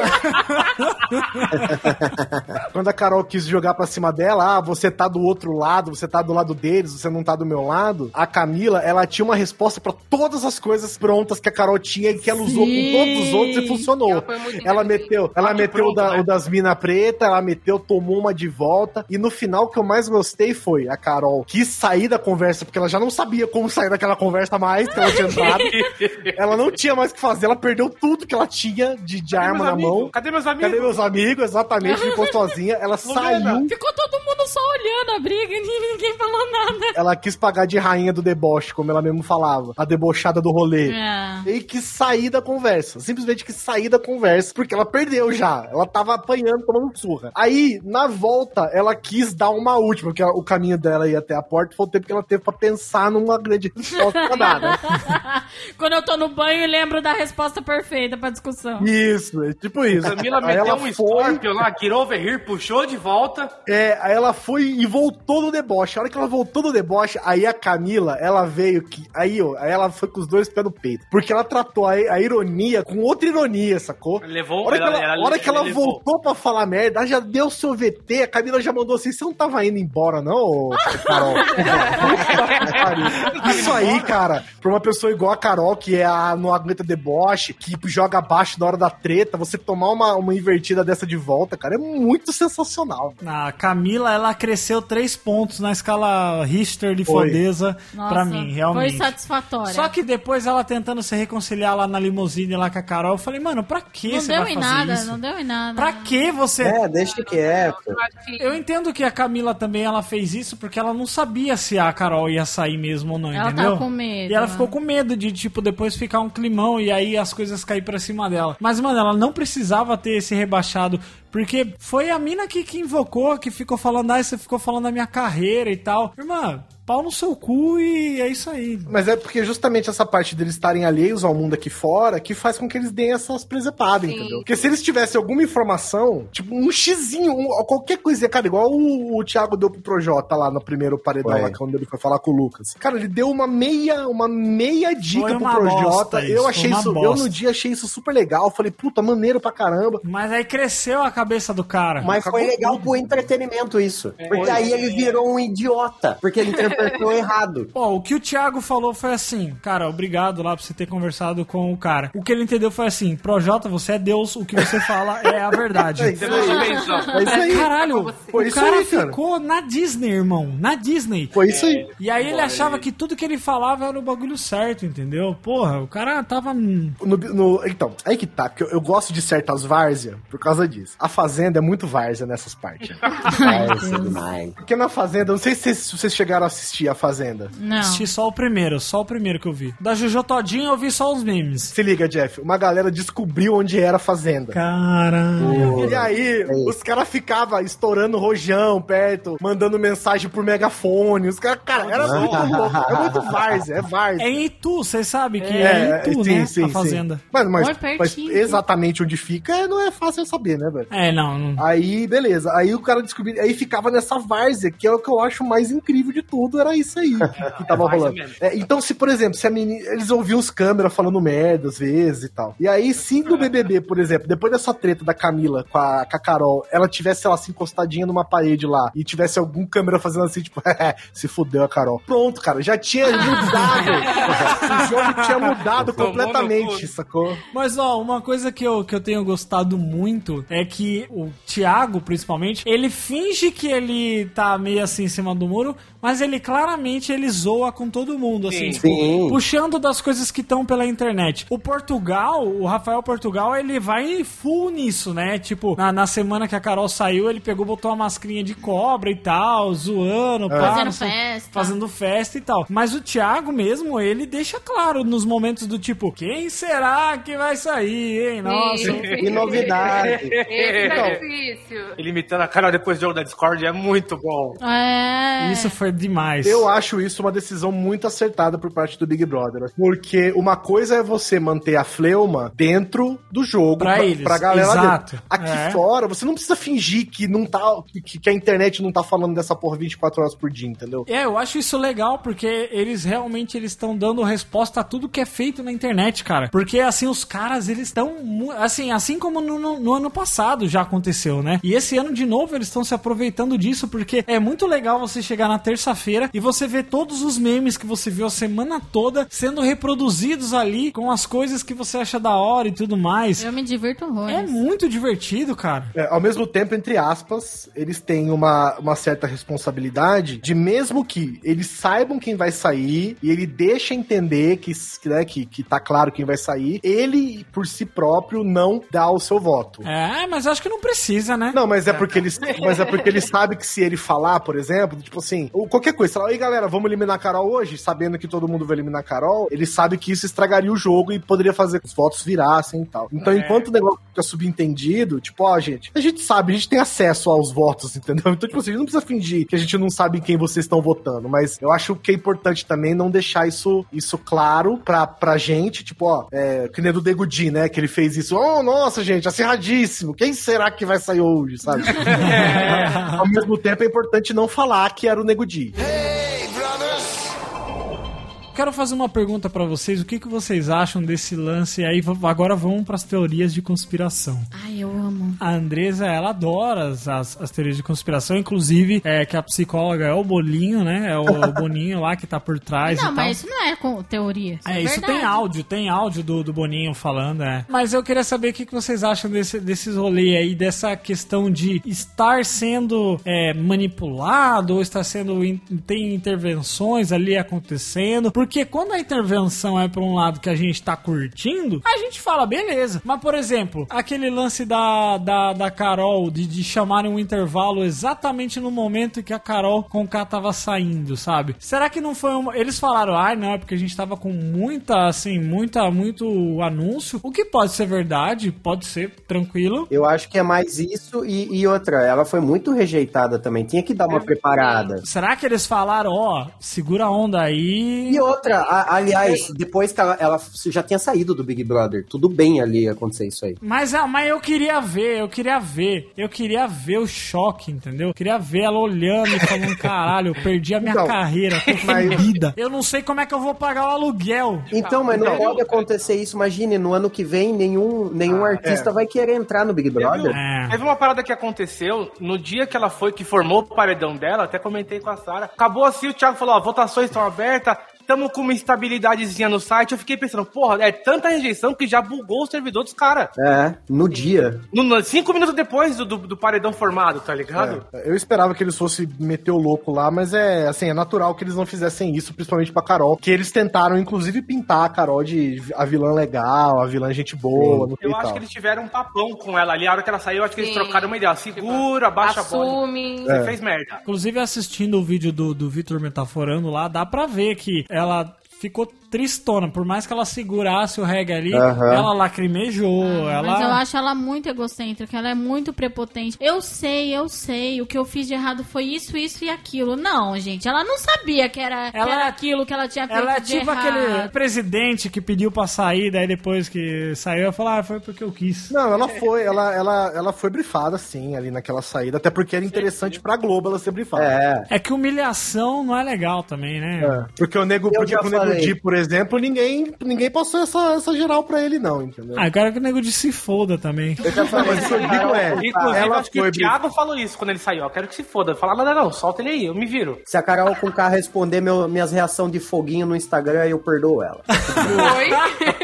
Quando a Carol quis jogar pra cima dela, ah, você tá do outro lado, você tá do lado deles, você não tá do meu lado. A Camila, ela tinha uma resposta pra todas as coisas prontas que a Carol tinha e que ela usou com todos os outros e funcionou. Ela meteu, ela meteu o, pronto, da- né? o das mina preta, ela meteu, tomou uma de volta. E no final, o que eu mais gostei foi a Carol quis sair da conversa, porque ela já não sabia como sair daquela conversa mais, que ela tinha entrado. ela não tinha mais o que fazer, ela perdeu tudo que ela tinha de, de arma na amigos? mão. Cadê meus amigos? Cadê meus amigos? Exatamente, ficou sozinha. Ela saiu, Ficou todo mundo só olhando a briga e ninguém falou nada. ela quis pagar de rainha do deboche, como ela mesmo falava. A debochada do rolê. É. E quis sair da conversa. Simplesmente quis sair da conversa, porque ela perdeu já. Ela tava apanhando, tomando surra. Aí, na volta, ela quis dar uma última, porque o caminho dela ia até a porta, foi o tempo que ela teve pra pensar numa grande resposta pra dar, né? Quando eu tô no banho, eu lembro da resposta perfeita pra discussão. Isso, é tipo isso. Camila Aí meteu ela um foi, Scorpion lá, get over here, puxou de volta. É, aí ela foi e voltou no deboche. A hora que ela voltou no deboche, aí a Camila, ela veio que. Aí, ó, aí ela foi com os dois pés no peito. Porque ela tratou a, a ironia com outra ironia, sacou? Levou, A hora que ela, ela- a hora que ela, levou. voltou pra falar merda, ela já deu seu VT, a Camila já mandou assim: você não tava indo embora, não, ô, Carol? Isso aí, cara, pra uma pessoa igual a Carol, que é a não aguenta deboche, que joga abaixo na hora da treta, você tomar uma, uma invertida dessa de volta, cara, é muito sensacional. A Camila, ela cresceu três pontos na escala Richter de Foi. fodeza pra mim, realmente. Foi satisfatória. Só que depois ela tentando se reconciliar lá na limusine lá com a Carol, eu falei, mano, pra que não você deu vai em fazer nada, isso? não deu em nada. Pra que você... É, deixa quieto. Que Eu entendo que a Camila também ela fez isso porque ela não sabia se a Carol ia sair mesmo ou não, Ela entendeu? tava com medo, E ela né? ficou com medo de, tipo, depois ficar um climão e aí as coisas cair pra cima dela. Mas, mano, ela não precisava ter esse rebaixado. Porque foi a mina que, que invocou, que ficou falando, ah, você ficou falando da minha carreira e tal. Irmã, pau no seu cu e é isso aí. Mas é porque justamente essa parte deles estarem alheios ao mundo aqui fora que faz com que eles deem essas presepadas, Sim. entendeu? Porque se eles tivessem alguma informação, tipo um xizinho, um- qualquer coisinha, cara, igual o, o Thiago deu pro Projota lá no primeiro paredão, lá, quando ele foi falar com o Lucas. Cara, ele deu uma meia, uma meia dica Foi pro uma Projota. bosta isso, eu foi achei uma isso, eu bosta. no dia achei isso super legal. Falei, puta, maneiro pra caramba. Mas aí cresceu a cabeça do cara. Mas foi legal tudo. pro entretenimento isso. Porque aí ele virou um idiota. Porque ele interpretou errado. Ó, o que o Thiago falou foi assim, cara, obrigado lá por você ter conversado com o cara. O que ele entendeu foi assim, Projota, você é Deus, o que você fala é a verdade. É isso aí. É. Caralho, Foi o cara aí, cara. ficou na Disney, irmão, na Disney. Foi isso aí. E aí ele achava que tudo que ele falava era o bagulho certo, entendeu? Porra, o cara tava... No- no- então, aí que tá, porque eu, eu gosto de certas várzea por causa disso. A Fazenda é muito várzea nessas partes. Nossa, demais. Porque na Fazenda, eu não sei se vocês, se vocês chegaram a assistir a Fazenda. Não. Assisti só o primeiro, só o primeiro que eu vi. Da Jojo Todinho eu vi só os memes. Se liga, Jeff, uma galera descobriu onde era a Fazenda. Caralho. E aí, os caras ficavam estourando rojão perto, mandando mensagem por megafone. Os caras, cara, era muito louco. É muito várzea, é várzea. É em Itu, vocês sabem que é, em Itu, né? a fazenda. Mas, mas, mas exatamente onde fica não é fácil saber, né, velho? É, não, não. Aí, beleza. Aí o cara descobriu. Aí ficava nessa várzea, que é o que eu acho mais incrível de tudo, era isso aí que tava várzea rolando. É, então, se, por exemplo, se a menina. Eles ouviam os câmeras falando merda às vezes e tal. E aí, se no BBB, por exemplo, depois dessa treta da Camila com a, com a Carol, ela tivesse, ela assim, encostadinha numa parede lá e tivesse algum câmera fazendo assim, tipo, se fudeu a Carol. Pronto, cara, já tinha mudado. o jogo tinha mudado Tomou completamente, sacou? Mas, ó, uma coisa que eu, que eu tenho gostado muito é que o Thiago, principalmente, ele finge que ele tá meio assim em cima do muro, mas ele claramente ele zoa com todo mundo, assim, Sim. tipo, Sim. puxando das coisas que estão pela internet. O Portugal, o Rafael Portugal, ele vai full nisso, né? Tipo, na, na semana que a Carol saiu, ele pegou, botou uma mascarinha de cobra e tal, zoando, pá, Fazendo sei- festa. Fazendo festa e tal. Mas o Thiago mesmo, ele deixa claro nos momentos do tipo, quem será que vai sair, hein? Nossa. Que novidade. Então. tá difícil. Ele imitando a Carol depois do jogo da Discord é muito bom. É. Isso foi demais. Eu acho isso uma decisão muito acertada por parte do Big Brother. Porque uma coisa é você manter a fleuma dentro do jogo Pra eles, pra galera exato. dentro. Aqui É. fora, você não precisa fingir que não tá. Que, que a internet não tá falando dessa porra 24 horas por dia, entendeu? É, eu acho isso legal porque eles realmente eles estão dando resposta a tudo que é feito na internet, cara. Porque assim os caras eles estão assim, assim como no, no- no ano passado já aconteceu, né? E esse ano de novo eles estão se aproveitando disso porque é muito legal você chegar na terça-feira e você ver todos os memes que você viu a semana toda sendo reproduzidos ali com as coisas que você acha da hora e tudo mais. Eu me divirto horrores. É muito divertido, cara. É, ao mesmo tempo, entre aspas, eles têm uma, uma certa responsabilidade de mesmo que eles saibam quem vai sair e ele deixa entender que, que, né, que, que tá claro quem vai sair, ele, por si próprio, não dá o seu voto. É, mas acho que não precisa, né? Não, mas é porque eles, mas é porque ele sabe que se ele falar, por exemplo, tipo assim, ou qualquer coisa, falar, ei galera, vamos eliminar a Carol hoje, sabendo que todo mundo vai eliminar a Carol, ele sabe que isso estragaria o jogo e poderia fazer que os votos virassem e tal. Então, enquanto o negócio fica subentendido, tipo, ó, gente, a gente sabe, a gente tem acesso aos votos, entendeu? Então, tipo assim, a gente não precisa fingir que a gente não sabe em quem vocês estão votando, mas eu acho que é importante também não deixar isso, isso claro pra, pra gente, tipo, ó, é, que nem do Degudi, né, que ele fez isso, oh, nossa, gente, acirradíssimo, quem será que vai sair hoje, sabe? Ao mesmo tempo, é importante não falar que era o Nego Di. Hey. Quero fazer uma pergunta pra vocês. O que, que vocês acham desse lance? Aí v- agora vamos pras teorias de conspiração. Ai, eu amo. A Andresa, ela adora as, as, as teorias de conspiração, inclusive é que a psicóloga é o Bolinho, né? É o Boninho lá que tá por trás Não, e mas isso não é com teoria. Isso é, É, isso tem áudio, tem áudio do, do Boninho falando, é. Mas eu queria saber o que, que vocês acham desse, desses rolês aí, dessa questão de estar sendo é, manipulado ou estar sendo. in- tem intervenções ali acontecendo. Porque quando a intervenção é pra um lado que a gente tá curtindo, a gente fala, beleza. Mas, por exemplo, aquele lance da, da, da Carol de, de chamarem um intervalo exatamente no momento que a Carol com o K tava saindo, sabe? Será que não foi uma... Eles falaram, ai, não, é porque a gente tava com muita, assim, muita, muito anúncio. O que pode ser verdade, pode ser tranquilo. Eu acho que é mais isso e, e outra, ela foi muito rejeitada também. Tinha que dar uma preparada. Será que eles falaram, ó, segura a onda aí? E outra, a- aliás, depois que ela, ela já tinha saído do Big Brother, tudo bem ali acontecer isso aí. Mas, ah, mas eu queria ver, eu queria ver, eu queria ver o choque, entendeu? Eu queria ver ela olhando e falando, caralho, eu perdi a minha Então, carreira, tô fodida. Eu não sei como é que eu vou pagar o aluguel. Então, mas não pode acontecer isso. Imagine, no ano que vem, nenhum, nenhum artista vai querer entrar no Big Brother. É. Teve uma parada que aconteceu no dia que ela foi, que formou o paredão dela, até comentei com a Sara. Acabou assim, o Thiago falou: ó, votações estão abertas, tamo com uma estabilidadezinha no site. Eu fiquei pensando, porra, é tanta rejeição que já bugou o servidor dos caras. É, no dia. No- no- Cinco minutos depois do, do, do paredão formado, tá ligado? É, eu esperava que eles fossem meter o louco lá, mas é assim, é natural que eles não fizessem isso, principalmente pra Carol. Que eles tentaram, inclusive, pintar a Carol de a vilã legal, a vilã gente boa, sei Eu acho tal. que eles tiveram um papão com ela ali. A hora que ela saiu, eu acho que eles Sim. trocaram uma ideia. Segura, baixa a bola. Assume. Você fez merda. Inclusive, assistindo o vídeo do, do Vitor Metaforando lá, dá pra ver que ela ficou tristona. Por mais que ela segurasse o reggae ali, Aham. ela lacrimejou, ela... Mas eu acho ela muito egocêntrica, ela é muito prepotente. Eu sei, eu sei, o que eu fiz de errado foi isso, isso e aquilo. Não, gente, ela não sabia que era, que Ela- era aquilo que ela tinha feito Ela é tipo aquele presidente que pediu pra sair, daí depois que saiu, eu falei, ah, foi porque eu quis. Não, ela foi, ela, ela, ela foi brifada, sim, ali naquela saída, até porque era interessante pra Globo ela ser brifada. É. É que humilhação não é legal também, né? É, Porque o Nego, Eu porque pro Nego. Di, por exemplo, ninguém, ninguém passou essa, essa geral pra ele, não, entendeu? Ah, quero que o nego de se foda também. Eu já falei, Mas o que eu digo é, Inclusive, ela acho que foi o Thiago falou isso quando ele saiu. Eu quero que se foda. Fala, não, não, não, solta ele aí, eu me viro. se a Carol com K responder meu- minhas reações de foguinho no Instagram, eu perdoo ela. Foi.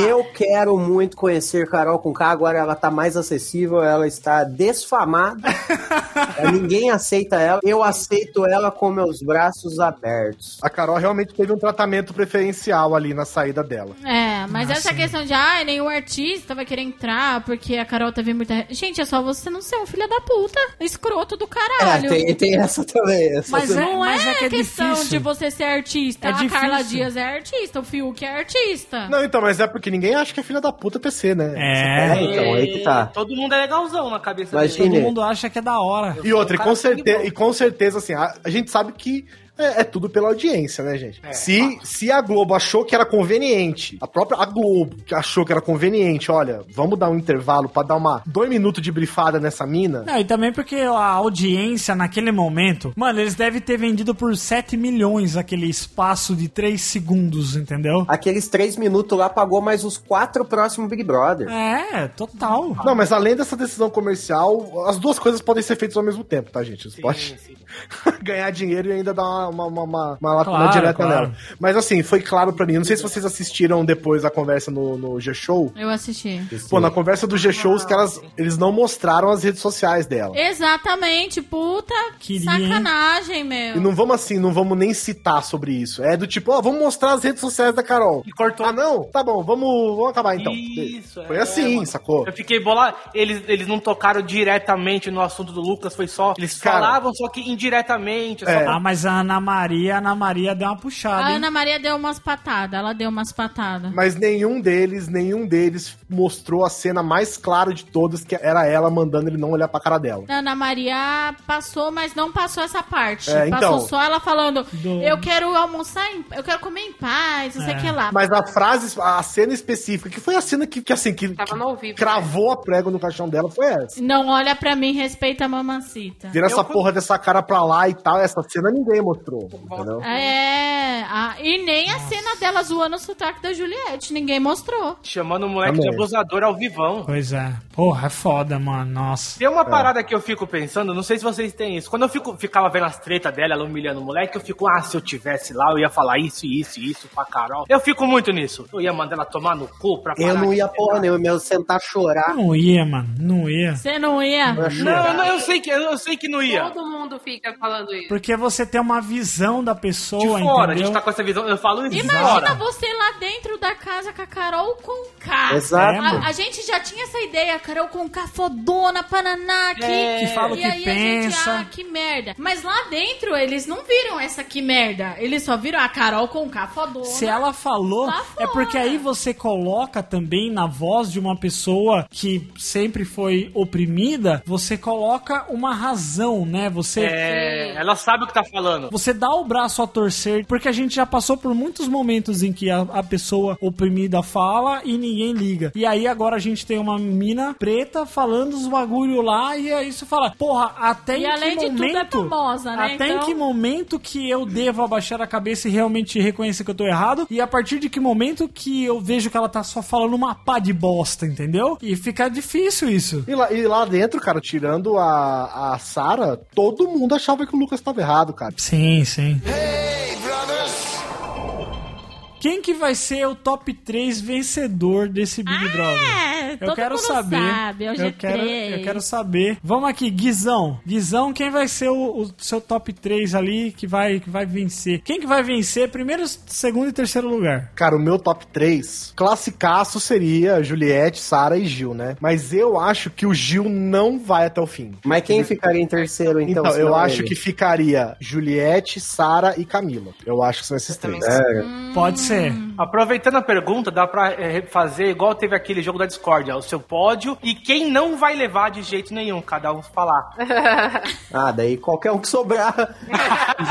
Eu quero muito conhecer Carol com K, agora ela tá mais acessível, ela está desfamada. É, Ninguém aceita ela. Eu aceito ela com meus braços abertos. A Carol realmente teve um tratamento preferencial ali na saída dela. É, mas essa questão de, ah, nenhum artista vai querer entrar porque a Carol teve muita. Gente, é só você não ser um filho da puta, escroto do É, caralho. tem, tem essa também. Essa Mas também. é- Não mas é, é que é questão difícil. de você ser artista. É a Carla difícil. Dias é artista, o Fiuk é artista. Não, então, mas é porque ninguém acha que é filha da puta TC, né? É, É, então, aí que tá. Todo mundo é legalzão na cabeça Imagine. dele. todo mundo acha que é da hora. E outra, e com, sangue certeza, e com certeza, assim, a, a gente sabe que é, é tudo pela audiência, né, gente? se, se a Globo achou que era conveniente, a própria a Globo que achou que era conveniente, olha, vamos dar um intervalo pra dar uma dois minutos de brifada nessa mina. Não, e também porque a audiência naquele momento, mano, eles devem ter vendido por 7 milhões aquele espaço de 3 segundos, entendeu? Aqueles três minutos lá pagou mais os quatro próximos Big Brother. É, total. Não, mas além dessa decisão comercial, as duas coisas podem ser feitas ao mesmo tempo, tá, gente? Você pode ganhar dinheiro e ainda dar uma, uma, uma, uma, uma lacuna Claro, direta claro. nela. Mas assim, foi claro pra mim. Não sei se vocês assistiram depois a conversa no, no G-Show. Eu assisti. Pô, na conversa do G-Show, os caras, eles não mostraram as redes sociais dela. Exatamente, puta Queria, hein? sacanagem, meu. E não vamos assim, não vamos nem citar sobre isso. É do tipo, ó, vamos mostrar as redes sociais da Carol. E cortou. Ah, não? Tá bom, vamos, vamos acabar então. Isso, Foi é, assim, mano. sacou? Eu fiquei bolado. Eles, eles não tocaram diretamente no assunto do Lucas, foi só. Eles Cara. falavam, só que indiretamente. É. Só Ah, mas a Ana Maria, a Ana Maria deu uma puxada, A hein? Ana Maria deu umas patadas, ela deu umas patadas. Mas nenhum deles, nenhum deles mostrou a cena mais clara de todas, que era ela mandando ele não olhar pra cara dela. A Ana Maria passou, mas não passou essa parte. É, então. Passou só ela falando: Do- Eu quero almoçar, em... eu quero comer em paz, não sei o É. que lá. Mas a frase, a cena específica, que foi a cena que, que assim, que, Tava que vivo. cravou a prego no caixão dela, foi essa. Não olha pra mim, respeita a mamacita. Vira essa porra dessa cara pra lá e tal, essa cena ninguém mostrou, entendeu? É, a- e nem a cena dela zoando o sotaque da Juliette, ninguém mostrou. chamando o moleque de abusador ao vivão. Pois é. Porra, é foda, mano. Nossa. Tem uma parada que eu fico pensando, não sei se vocês têm isso. Quando eu fico, ficava vendo as tretas dela, ela humilhando o moleque, eu fico, ah, se eu tivesse lá, eu ia falar isso, isso, isso pra Carol. Eu fico muito nisso. Eu ia mandar ela tomar no cu pra Eu não ia porra nenhuma, eu ia sentar a chorar. Não ia, mano. Não ia. Você não ia? Não, não, eu sei que, eu sei que não ia. Todo mundo fica falando isso. Porque você tem uma visão da De pessoa, fora, a entendeu? gente tá com essa visão. Eu falo isso de Imagina fora. você lá dentro da casa com a Carol com K. Exato. A, a gente já tinha essa ideia, Carol com K fodona, pananá aqui. É. Que fala o que aí a pensa. gente, ah, que merda. Mas lá dentro eles não viram essa que merda. Eles só viram a Carol com K fodona. Se ela falou, é porque fora. aí você coloca também na voz de uma pessoa que sempre foi oprimida, você coloca uma razão, né? Você É, ela sabe o que tá falando. Você dá o braço a torcer, porque a gente já passou por muitos momentos em que a, a pessoa oprimida fala e ninguém liga. E aí agora a gente tem uma mina preta falando os bagulho lá e aí você fala, porra, até E em além que de tudo é momento... famosa, né? Até Então- em que momento que eu devo abaixar a cabeça e realmente reconhecer que eu tô errado? E a partir de que momento que eu vejo que ela tá só falando uma pá de bosta, entendeu? E fica difícil isso. E lá, e lá dentro, cara, tirando a, a Sarah, todo mundo achava que o Lucas tava errado, cara. Sim, sim. Hey, brothers. Quem que vai ser o top 3 vencedor desse Big Brother? É, Eu todo quero mundo saber. sabe, é eu, G3. quero, eu quero saber. Vamos aqui, Guizão. Guizão, quem vai ser o, o seu top 3 ali que vai, que vai vencer? Quem que vai vencer primeiro, segundo e terceiro lugar? Cara, o meu top 3, classicaço seria Juliette, Sarah e Gil, né? Mas eu acho que o Gil não vai até o fim. Mas quem ficaria em terceiro, então? Então, se eu não acho ele? que ficaria Juliette, Sarah e Camila. Eu acho que são esses três. É, Pode ser. Aproveitando a pergunta, dá pra é, fazer igual teve aquele jogo da discórdia, o seu pódio e quem não vai levar de jeito nenhum, cada um falar. Ah, daí qualquer um que sobrar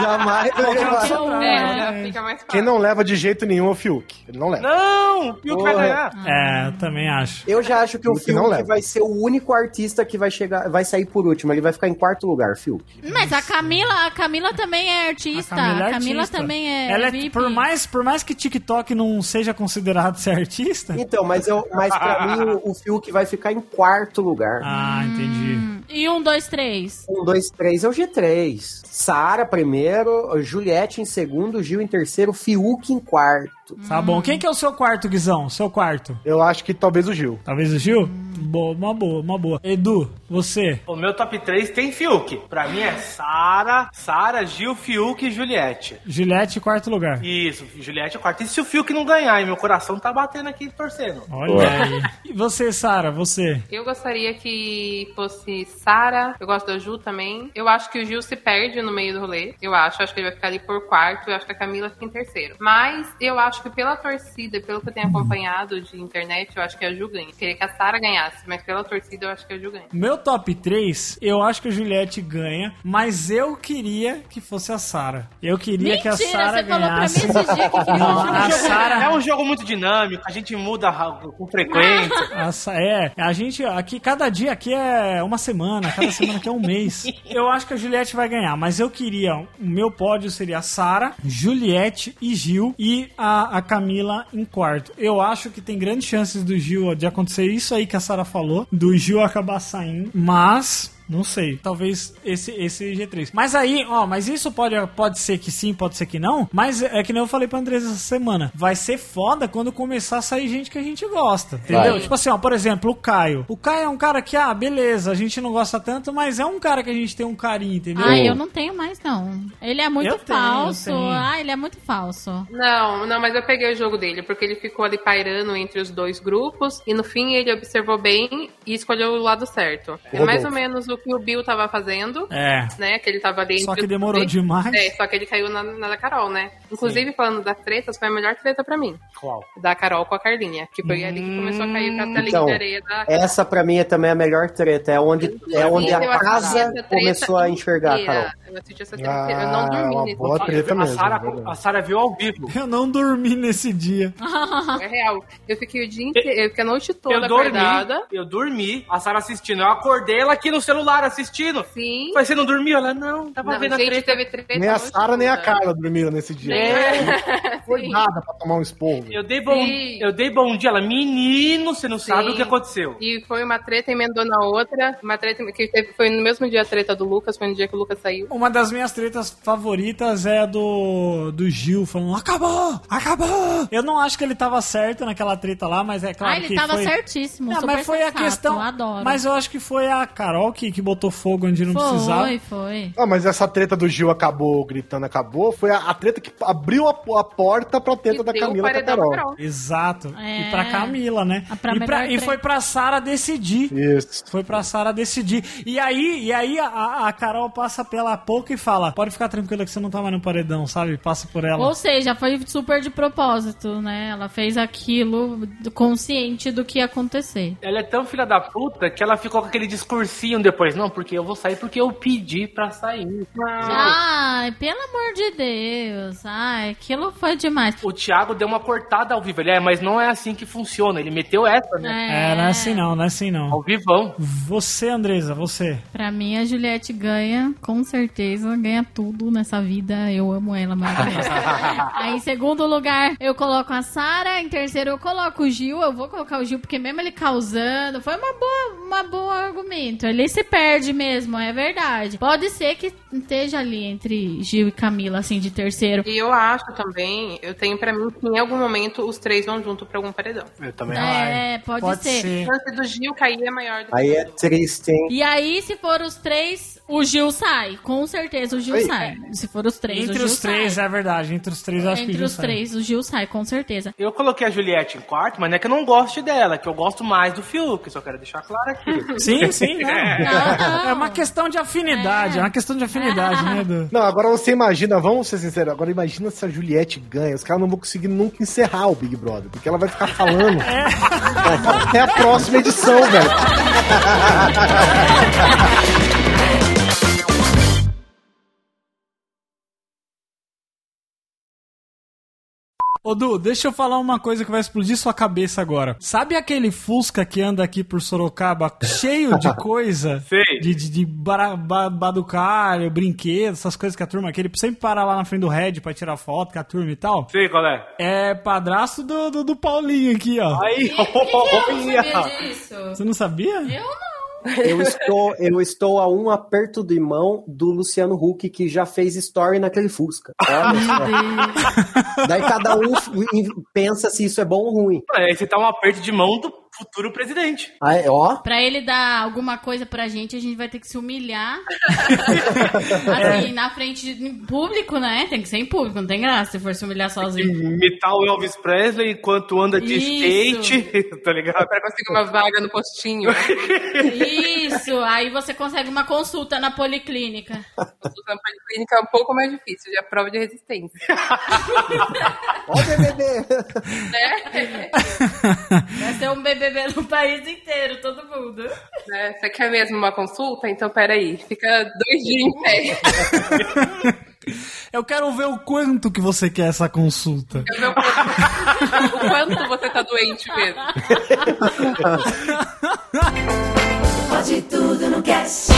jamais vai um que levar. sobrar. É, fica mais fácil. Quem não leva de jeito nenhum é o Fiuk. Ele não leva. Não, o Pio que vai Porra. ganhar. É, eu também acho. Eu já acho que o Fiuk não Fiuk leva. vai ser o único artista que vai chegar, vai sair por último. Ele vai ficar em quarto lugar, Fiuk. Mas a Camila, a Camila também é artista. A Camila, é artista. também é Ela é VIP. por mais, por mais que TikTok não seja considerado ser artista. Então, mas eu, mas pra mim o, o Fiuk vai ficar em quarto lugar. Ah, entendi. E um, dois, três. Um, dois, três é o G3. Sara primeiro, Juliette em segundo, Gil em terceiro, Fiuk em quarto. Tá bom. Quem que é o seu quarto, Guizão? Seu quarto? Eu acho que talvez o Gil. Talvez o Gil? Boa, uma boa, uma boa. Edu, você? O meu top 3 tem Fiuk. Pra mim é Sara, Sara, Gil, Fiuk e Juliette. Juliette, quarto lugar. Isso, Juliette quarto. E se o Fiuk não ganhar, e meu coração tá batendo aqui torcendo. Olha aí. E você, Sara, você? Eu gostaria que fosse Sara. Eu gosto da Ju também. Eu acho que o Gil se perde no meio do rolê. Eu acho. Acho que ele vai ficar ali por quarto. Eu acho que a Camila fica em terceiro. Mas eu acho que pela torcida, pelo que eu tenho acompanhado de internet, eu acho que a Ju ganha. Eu queria que a Sara ganhasse, mas pela torcida eu acho que a Ju ganha. Meu top 3, eu acho que a Juliette ganha, mas eu queria que fosse a Sara. Eu queria que a Mentira, Sara você falou pra mim ganhasse. esse dia que Não, a É um jogo muito dinâmico, a gente muda com frequência. A Sa- é, a gente aqui, cada dia aqui é uma semana, cada semana aqui é um mês. Eu acho que a Juliette vai ganhar, mas eu queria, o meu pódio seria a Sara, Juliette e Gil e a, a Camila em quarto. Eu acho que tem grandes chances do Gil de acontecer isso aí que a Sara falou, do Gil acabar saindo, mas não sei, talvez esse, esse G3. Mas aí, ó, mas isso pode, pode ser que sim, pode ser que não. Mas é que nem eu falei pra Andresa essa semana. Vai ser foda quando começar a sair gente que a gente gosta. Entendeu? Vai. Tipo assim, ó, por exemplo, o Caio. O Caio é um cara que, ah, beleza, a gente não gosta tanto, mas é um cara que a gente tem um carinho, entendeu? Ai, eu não tenho mais, não. Ele é muito Eu falso. tenho. Ah, ele é muito falso. Não, não, mas eu peguei o jogo dele, porque ele ficou ali pairando entre os dois grupos, e no fim ele observou bem e escolheu o lado certo. É mais ou menos o que o Bill tava fazendo. É. Né, que ele tava ali Só que demorou dois. demais. É, só que ele caiu na, na da Carol, né? Inclusive, falando das tretas, foi a melhor treta pra mim. Qual? Da Carol com a Carlinha. Que foi ali que começou a cair o castelinho Então, de areia da. Essa pra mim é também a melhor treta. É onde, é onde a casa começou a enxergar a inteira. Carol. Eu assisti essa treta inteira. Eu não dormi Ah, nesse boa dia. treta A mesmo. Verdade. a Sara viu ao vivo. Eu não dormi nesse dia. É real. Eu fiquei o dia inteiro, eu fiquei a noite toda Eu dormi, acordada. eu dormi, a Sara assistindo. Eu acordei ela aqui no celular assistindo. Sim. Mas você não dormiu? Ela, não, tava Não, vendo a gente, treta. teve treta Nem a Sara nem a. Carla dormiram nesse dia. É. Foi Sim. nada pra tomar um esporro. Eu dei bom, Sim. eu dei bom dia. Ela, menino, você não sabe Sim. o que aconteceu. E foi uma treta emendou na outra. Uma treta que teve, foi no mesmo dia a treta do Lucas, foi no dia que o Lucas saiu. Uma das minhas tretas favoritas é a do, do Gil falando: acabou! Acabou! Eu não acho que ele tava certo naquela treta lá, mas é claro ah, ele que. tava foi... certíssimo. Não, mas foi a sensato, questão. Adoro. Mas eu acho que foi a Carol que, que botou fogo onde não precisava. Foi, foi. Ah, mas essa treta do Gil acabou gritando, acabou, foi a, a treta que abriu a, a porta pra treta E da Camila com a Carol. Carol. Exato. É. E pra Camila, né? A pra e, pra- e foi pra Sara decidir. Isso. Foi pra Sara decidir. E aí, e aí a, a Carol passa pela pouco e fala: Pode ficar tranquila que você não tá mais no paredão, sabe? Passa por ela. Ou seja, foi super de propósito, né? Ela fez aquilo consciente do que ia acontecer. Ela é tão filha da puta que ela ficou com aquele discursinho depois. Não, porque eu vou sair porque eu pedi pra sair. Ai, pelo amor de Deus. Ai, aquilo foi demais. O Thiago deu uma cortada ao vivo. Ele é, mas não é assim que funciona. Ele meteu essa, né? É, não é assim não, não é assim não. Ao vivão. Você, Andresa, você. Pra mim, a Juliette ganha, com certeza, ganha tudo nessa vida. Eu amo ela maravilhosa. Aí, em segundo lugar, eu coloco a Sara. Em terceiro, eu coloco o Gil. Eu vou colocar o Gil, porque mesmo ele causando, foi uma boa, uma boa argumento. Ele se perde mesmo, é verdade. Pode ser que esteja ali entre Gil e Camila, assim, de terceiro. E eu acho também, eu tenho pra mim que em algum momento os três vão junto pra algum paredão. Eu também É, pode, Pode ser. ser. A chance do Gil cair é maior do que Aí é triste, hein? E aí, se for os três, o Gil sai. Com certeza o Gil Aí, sai. Se for os três, o Entre Gil os três, sai. é verdade. Entre os três, eu acho que Entre o Gil os sai. três, o Gil sai, com certeza. Eu coloquei a Juliette em quarto, mas não é que eu não goste dela, é que eu gosto mais do Fiuk, só quero deixar claro aqui. Sim, sim. Não, não. É uma questão de afinidade, é, uma questão de afinidade, né, Edu? Não, agora você imagina, vamos ser sinceros, agora imagina se a Juliette ganha. Os caras não vão conseguir nunca encerrar o Big Brother, porque ela vai ficar falando até a próxima edição, velho. Ô, Du, deixa eu falar uma coisa que vai explodir sua cabeça agora. Sabe aquele Fusca que anda aqui por Sorocaba cheio de coisa? Sei. De, de, de bara- ba- baducalho, brinquedos, essas coisas que a turma, que ele sempre para lá na frente do Red pra tirar foto com a turma e tal? Sei qual é. É padrasto do, do, do Paulinho aqui, ó. Aí, olha. disso? Você não sabia? Eu não. Eu estou, eu estou a um aperto de mão do Luciano Huck, que já fez story naquele Fusca. Daí cada um pensa se isso é bom ou ruim. Aí você tá um aperto de mão do futuro presidente. Aí, ó, Pra ele dar alguma coisa pra gente, a gente vai ter que se humilhar. assim, na frente de em público, né? Tem que ser em público, não tem graça se for se humilhar sozinho. Imitar o Elvis Presley enquanto anda de Isso. skate, tá ligado? Pra conseguir uma vaga no postinho. Isso, aí você consegue uma consulta na policlínica. Usando policlínica é um pouco mais difícil, já é prova de resistência. ó o BBB. né? Vai ser um BBB no país inteiro, todo mundo. Né? Você quer mesmo uma consulta? Então peraí, fica dois dias em pé. Eu quero ver o quanto que você quer essa consulta. Ver o quanto, o quanto você tá doente mesmo. Pode tudo no cast.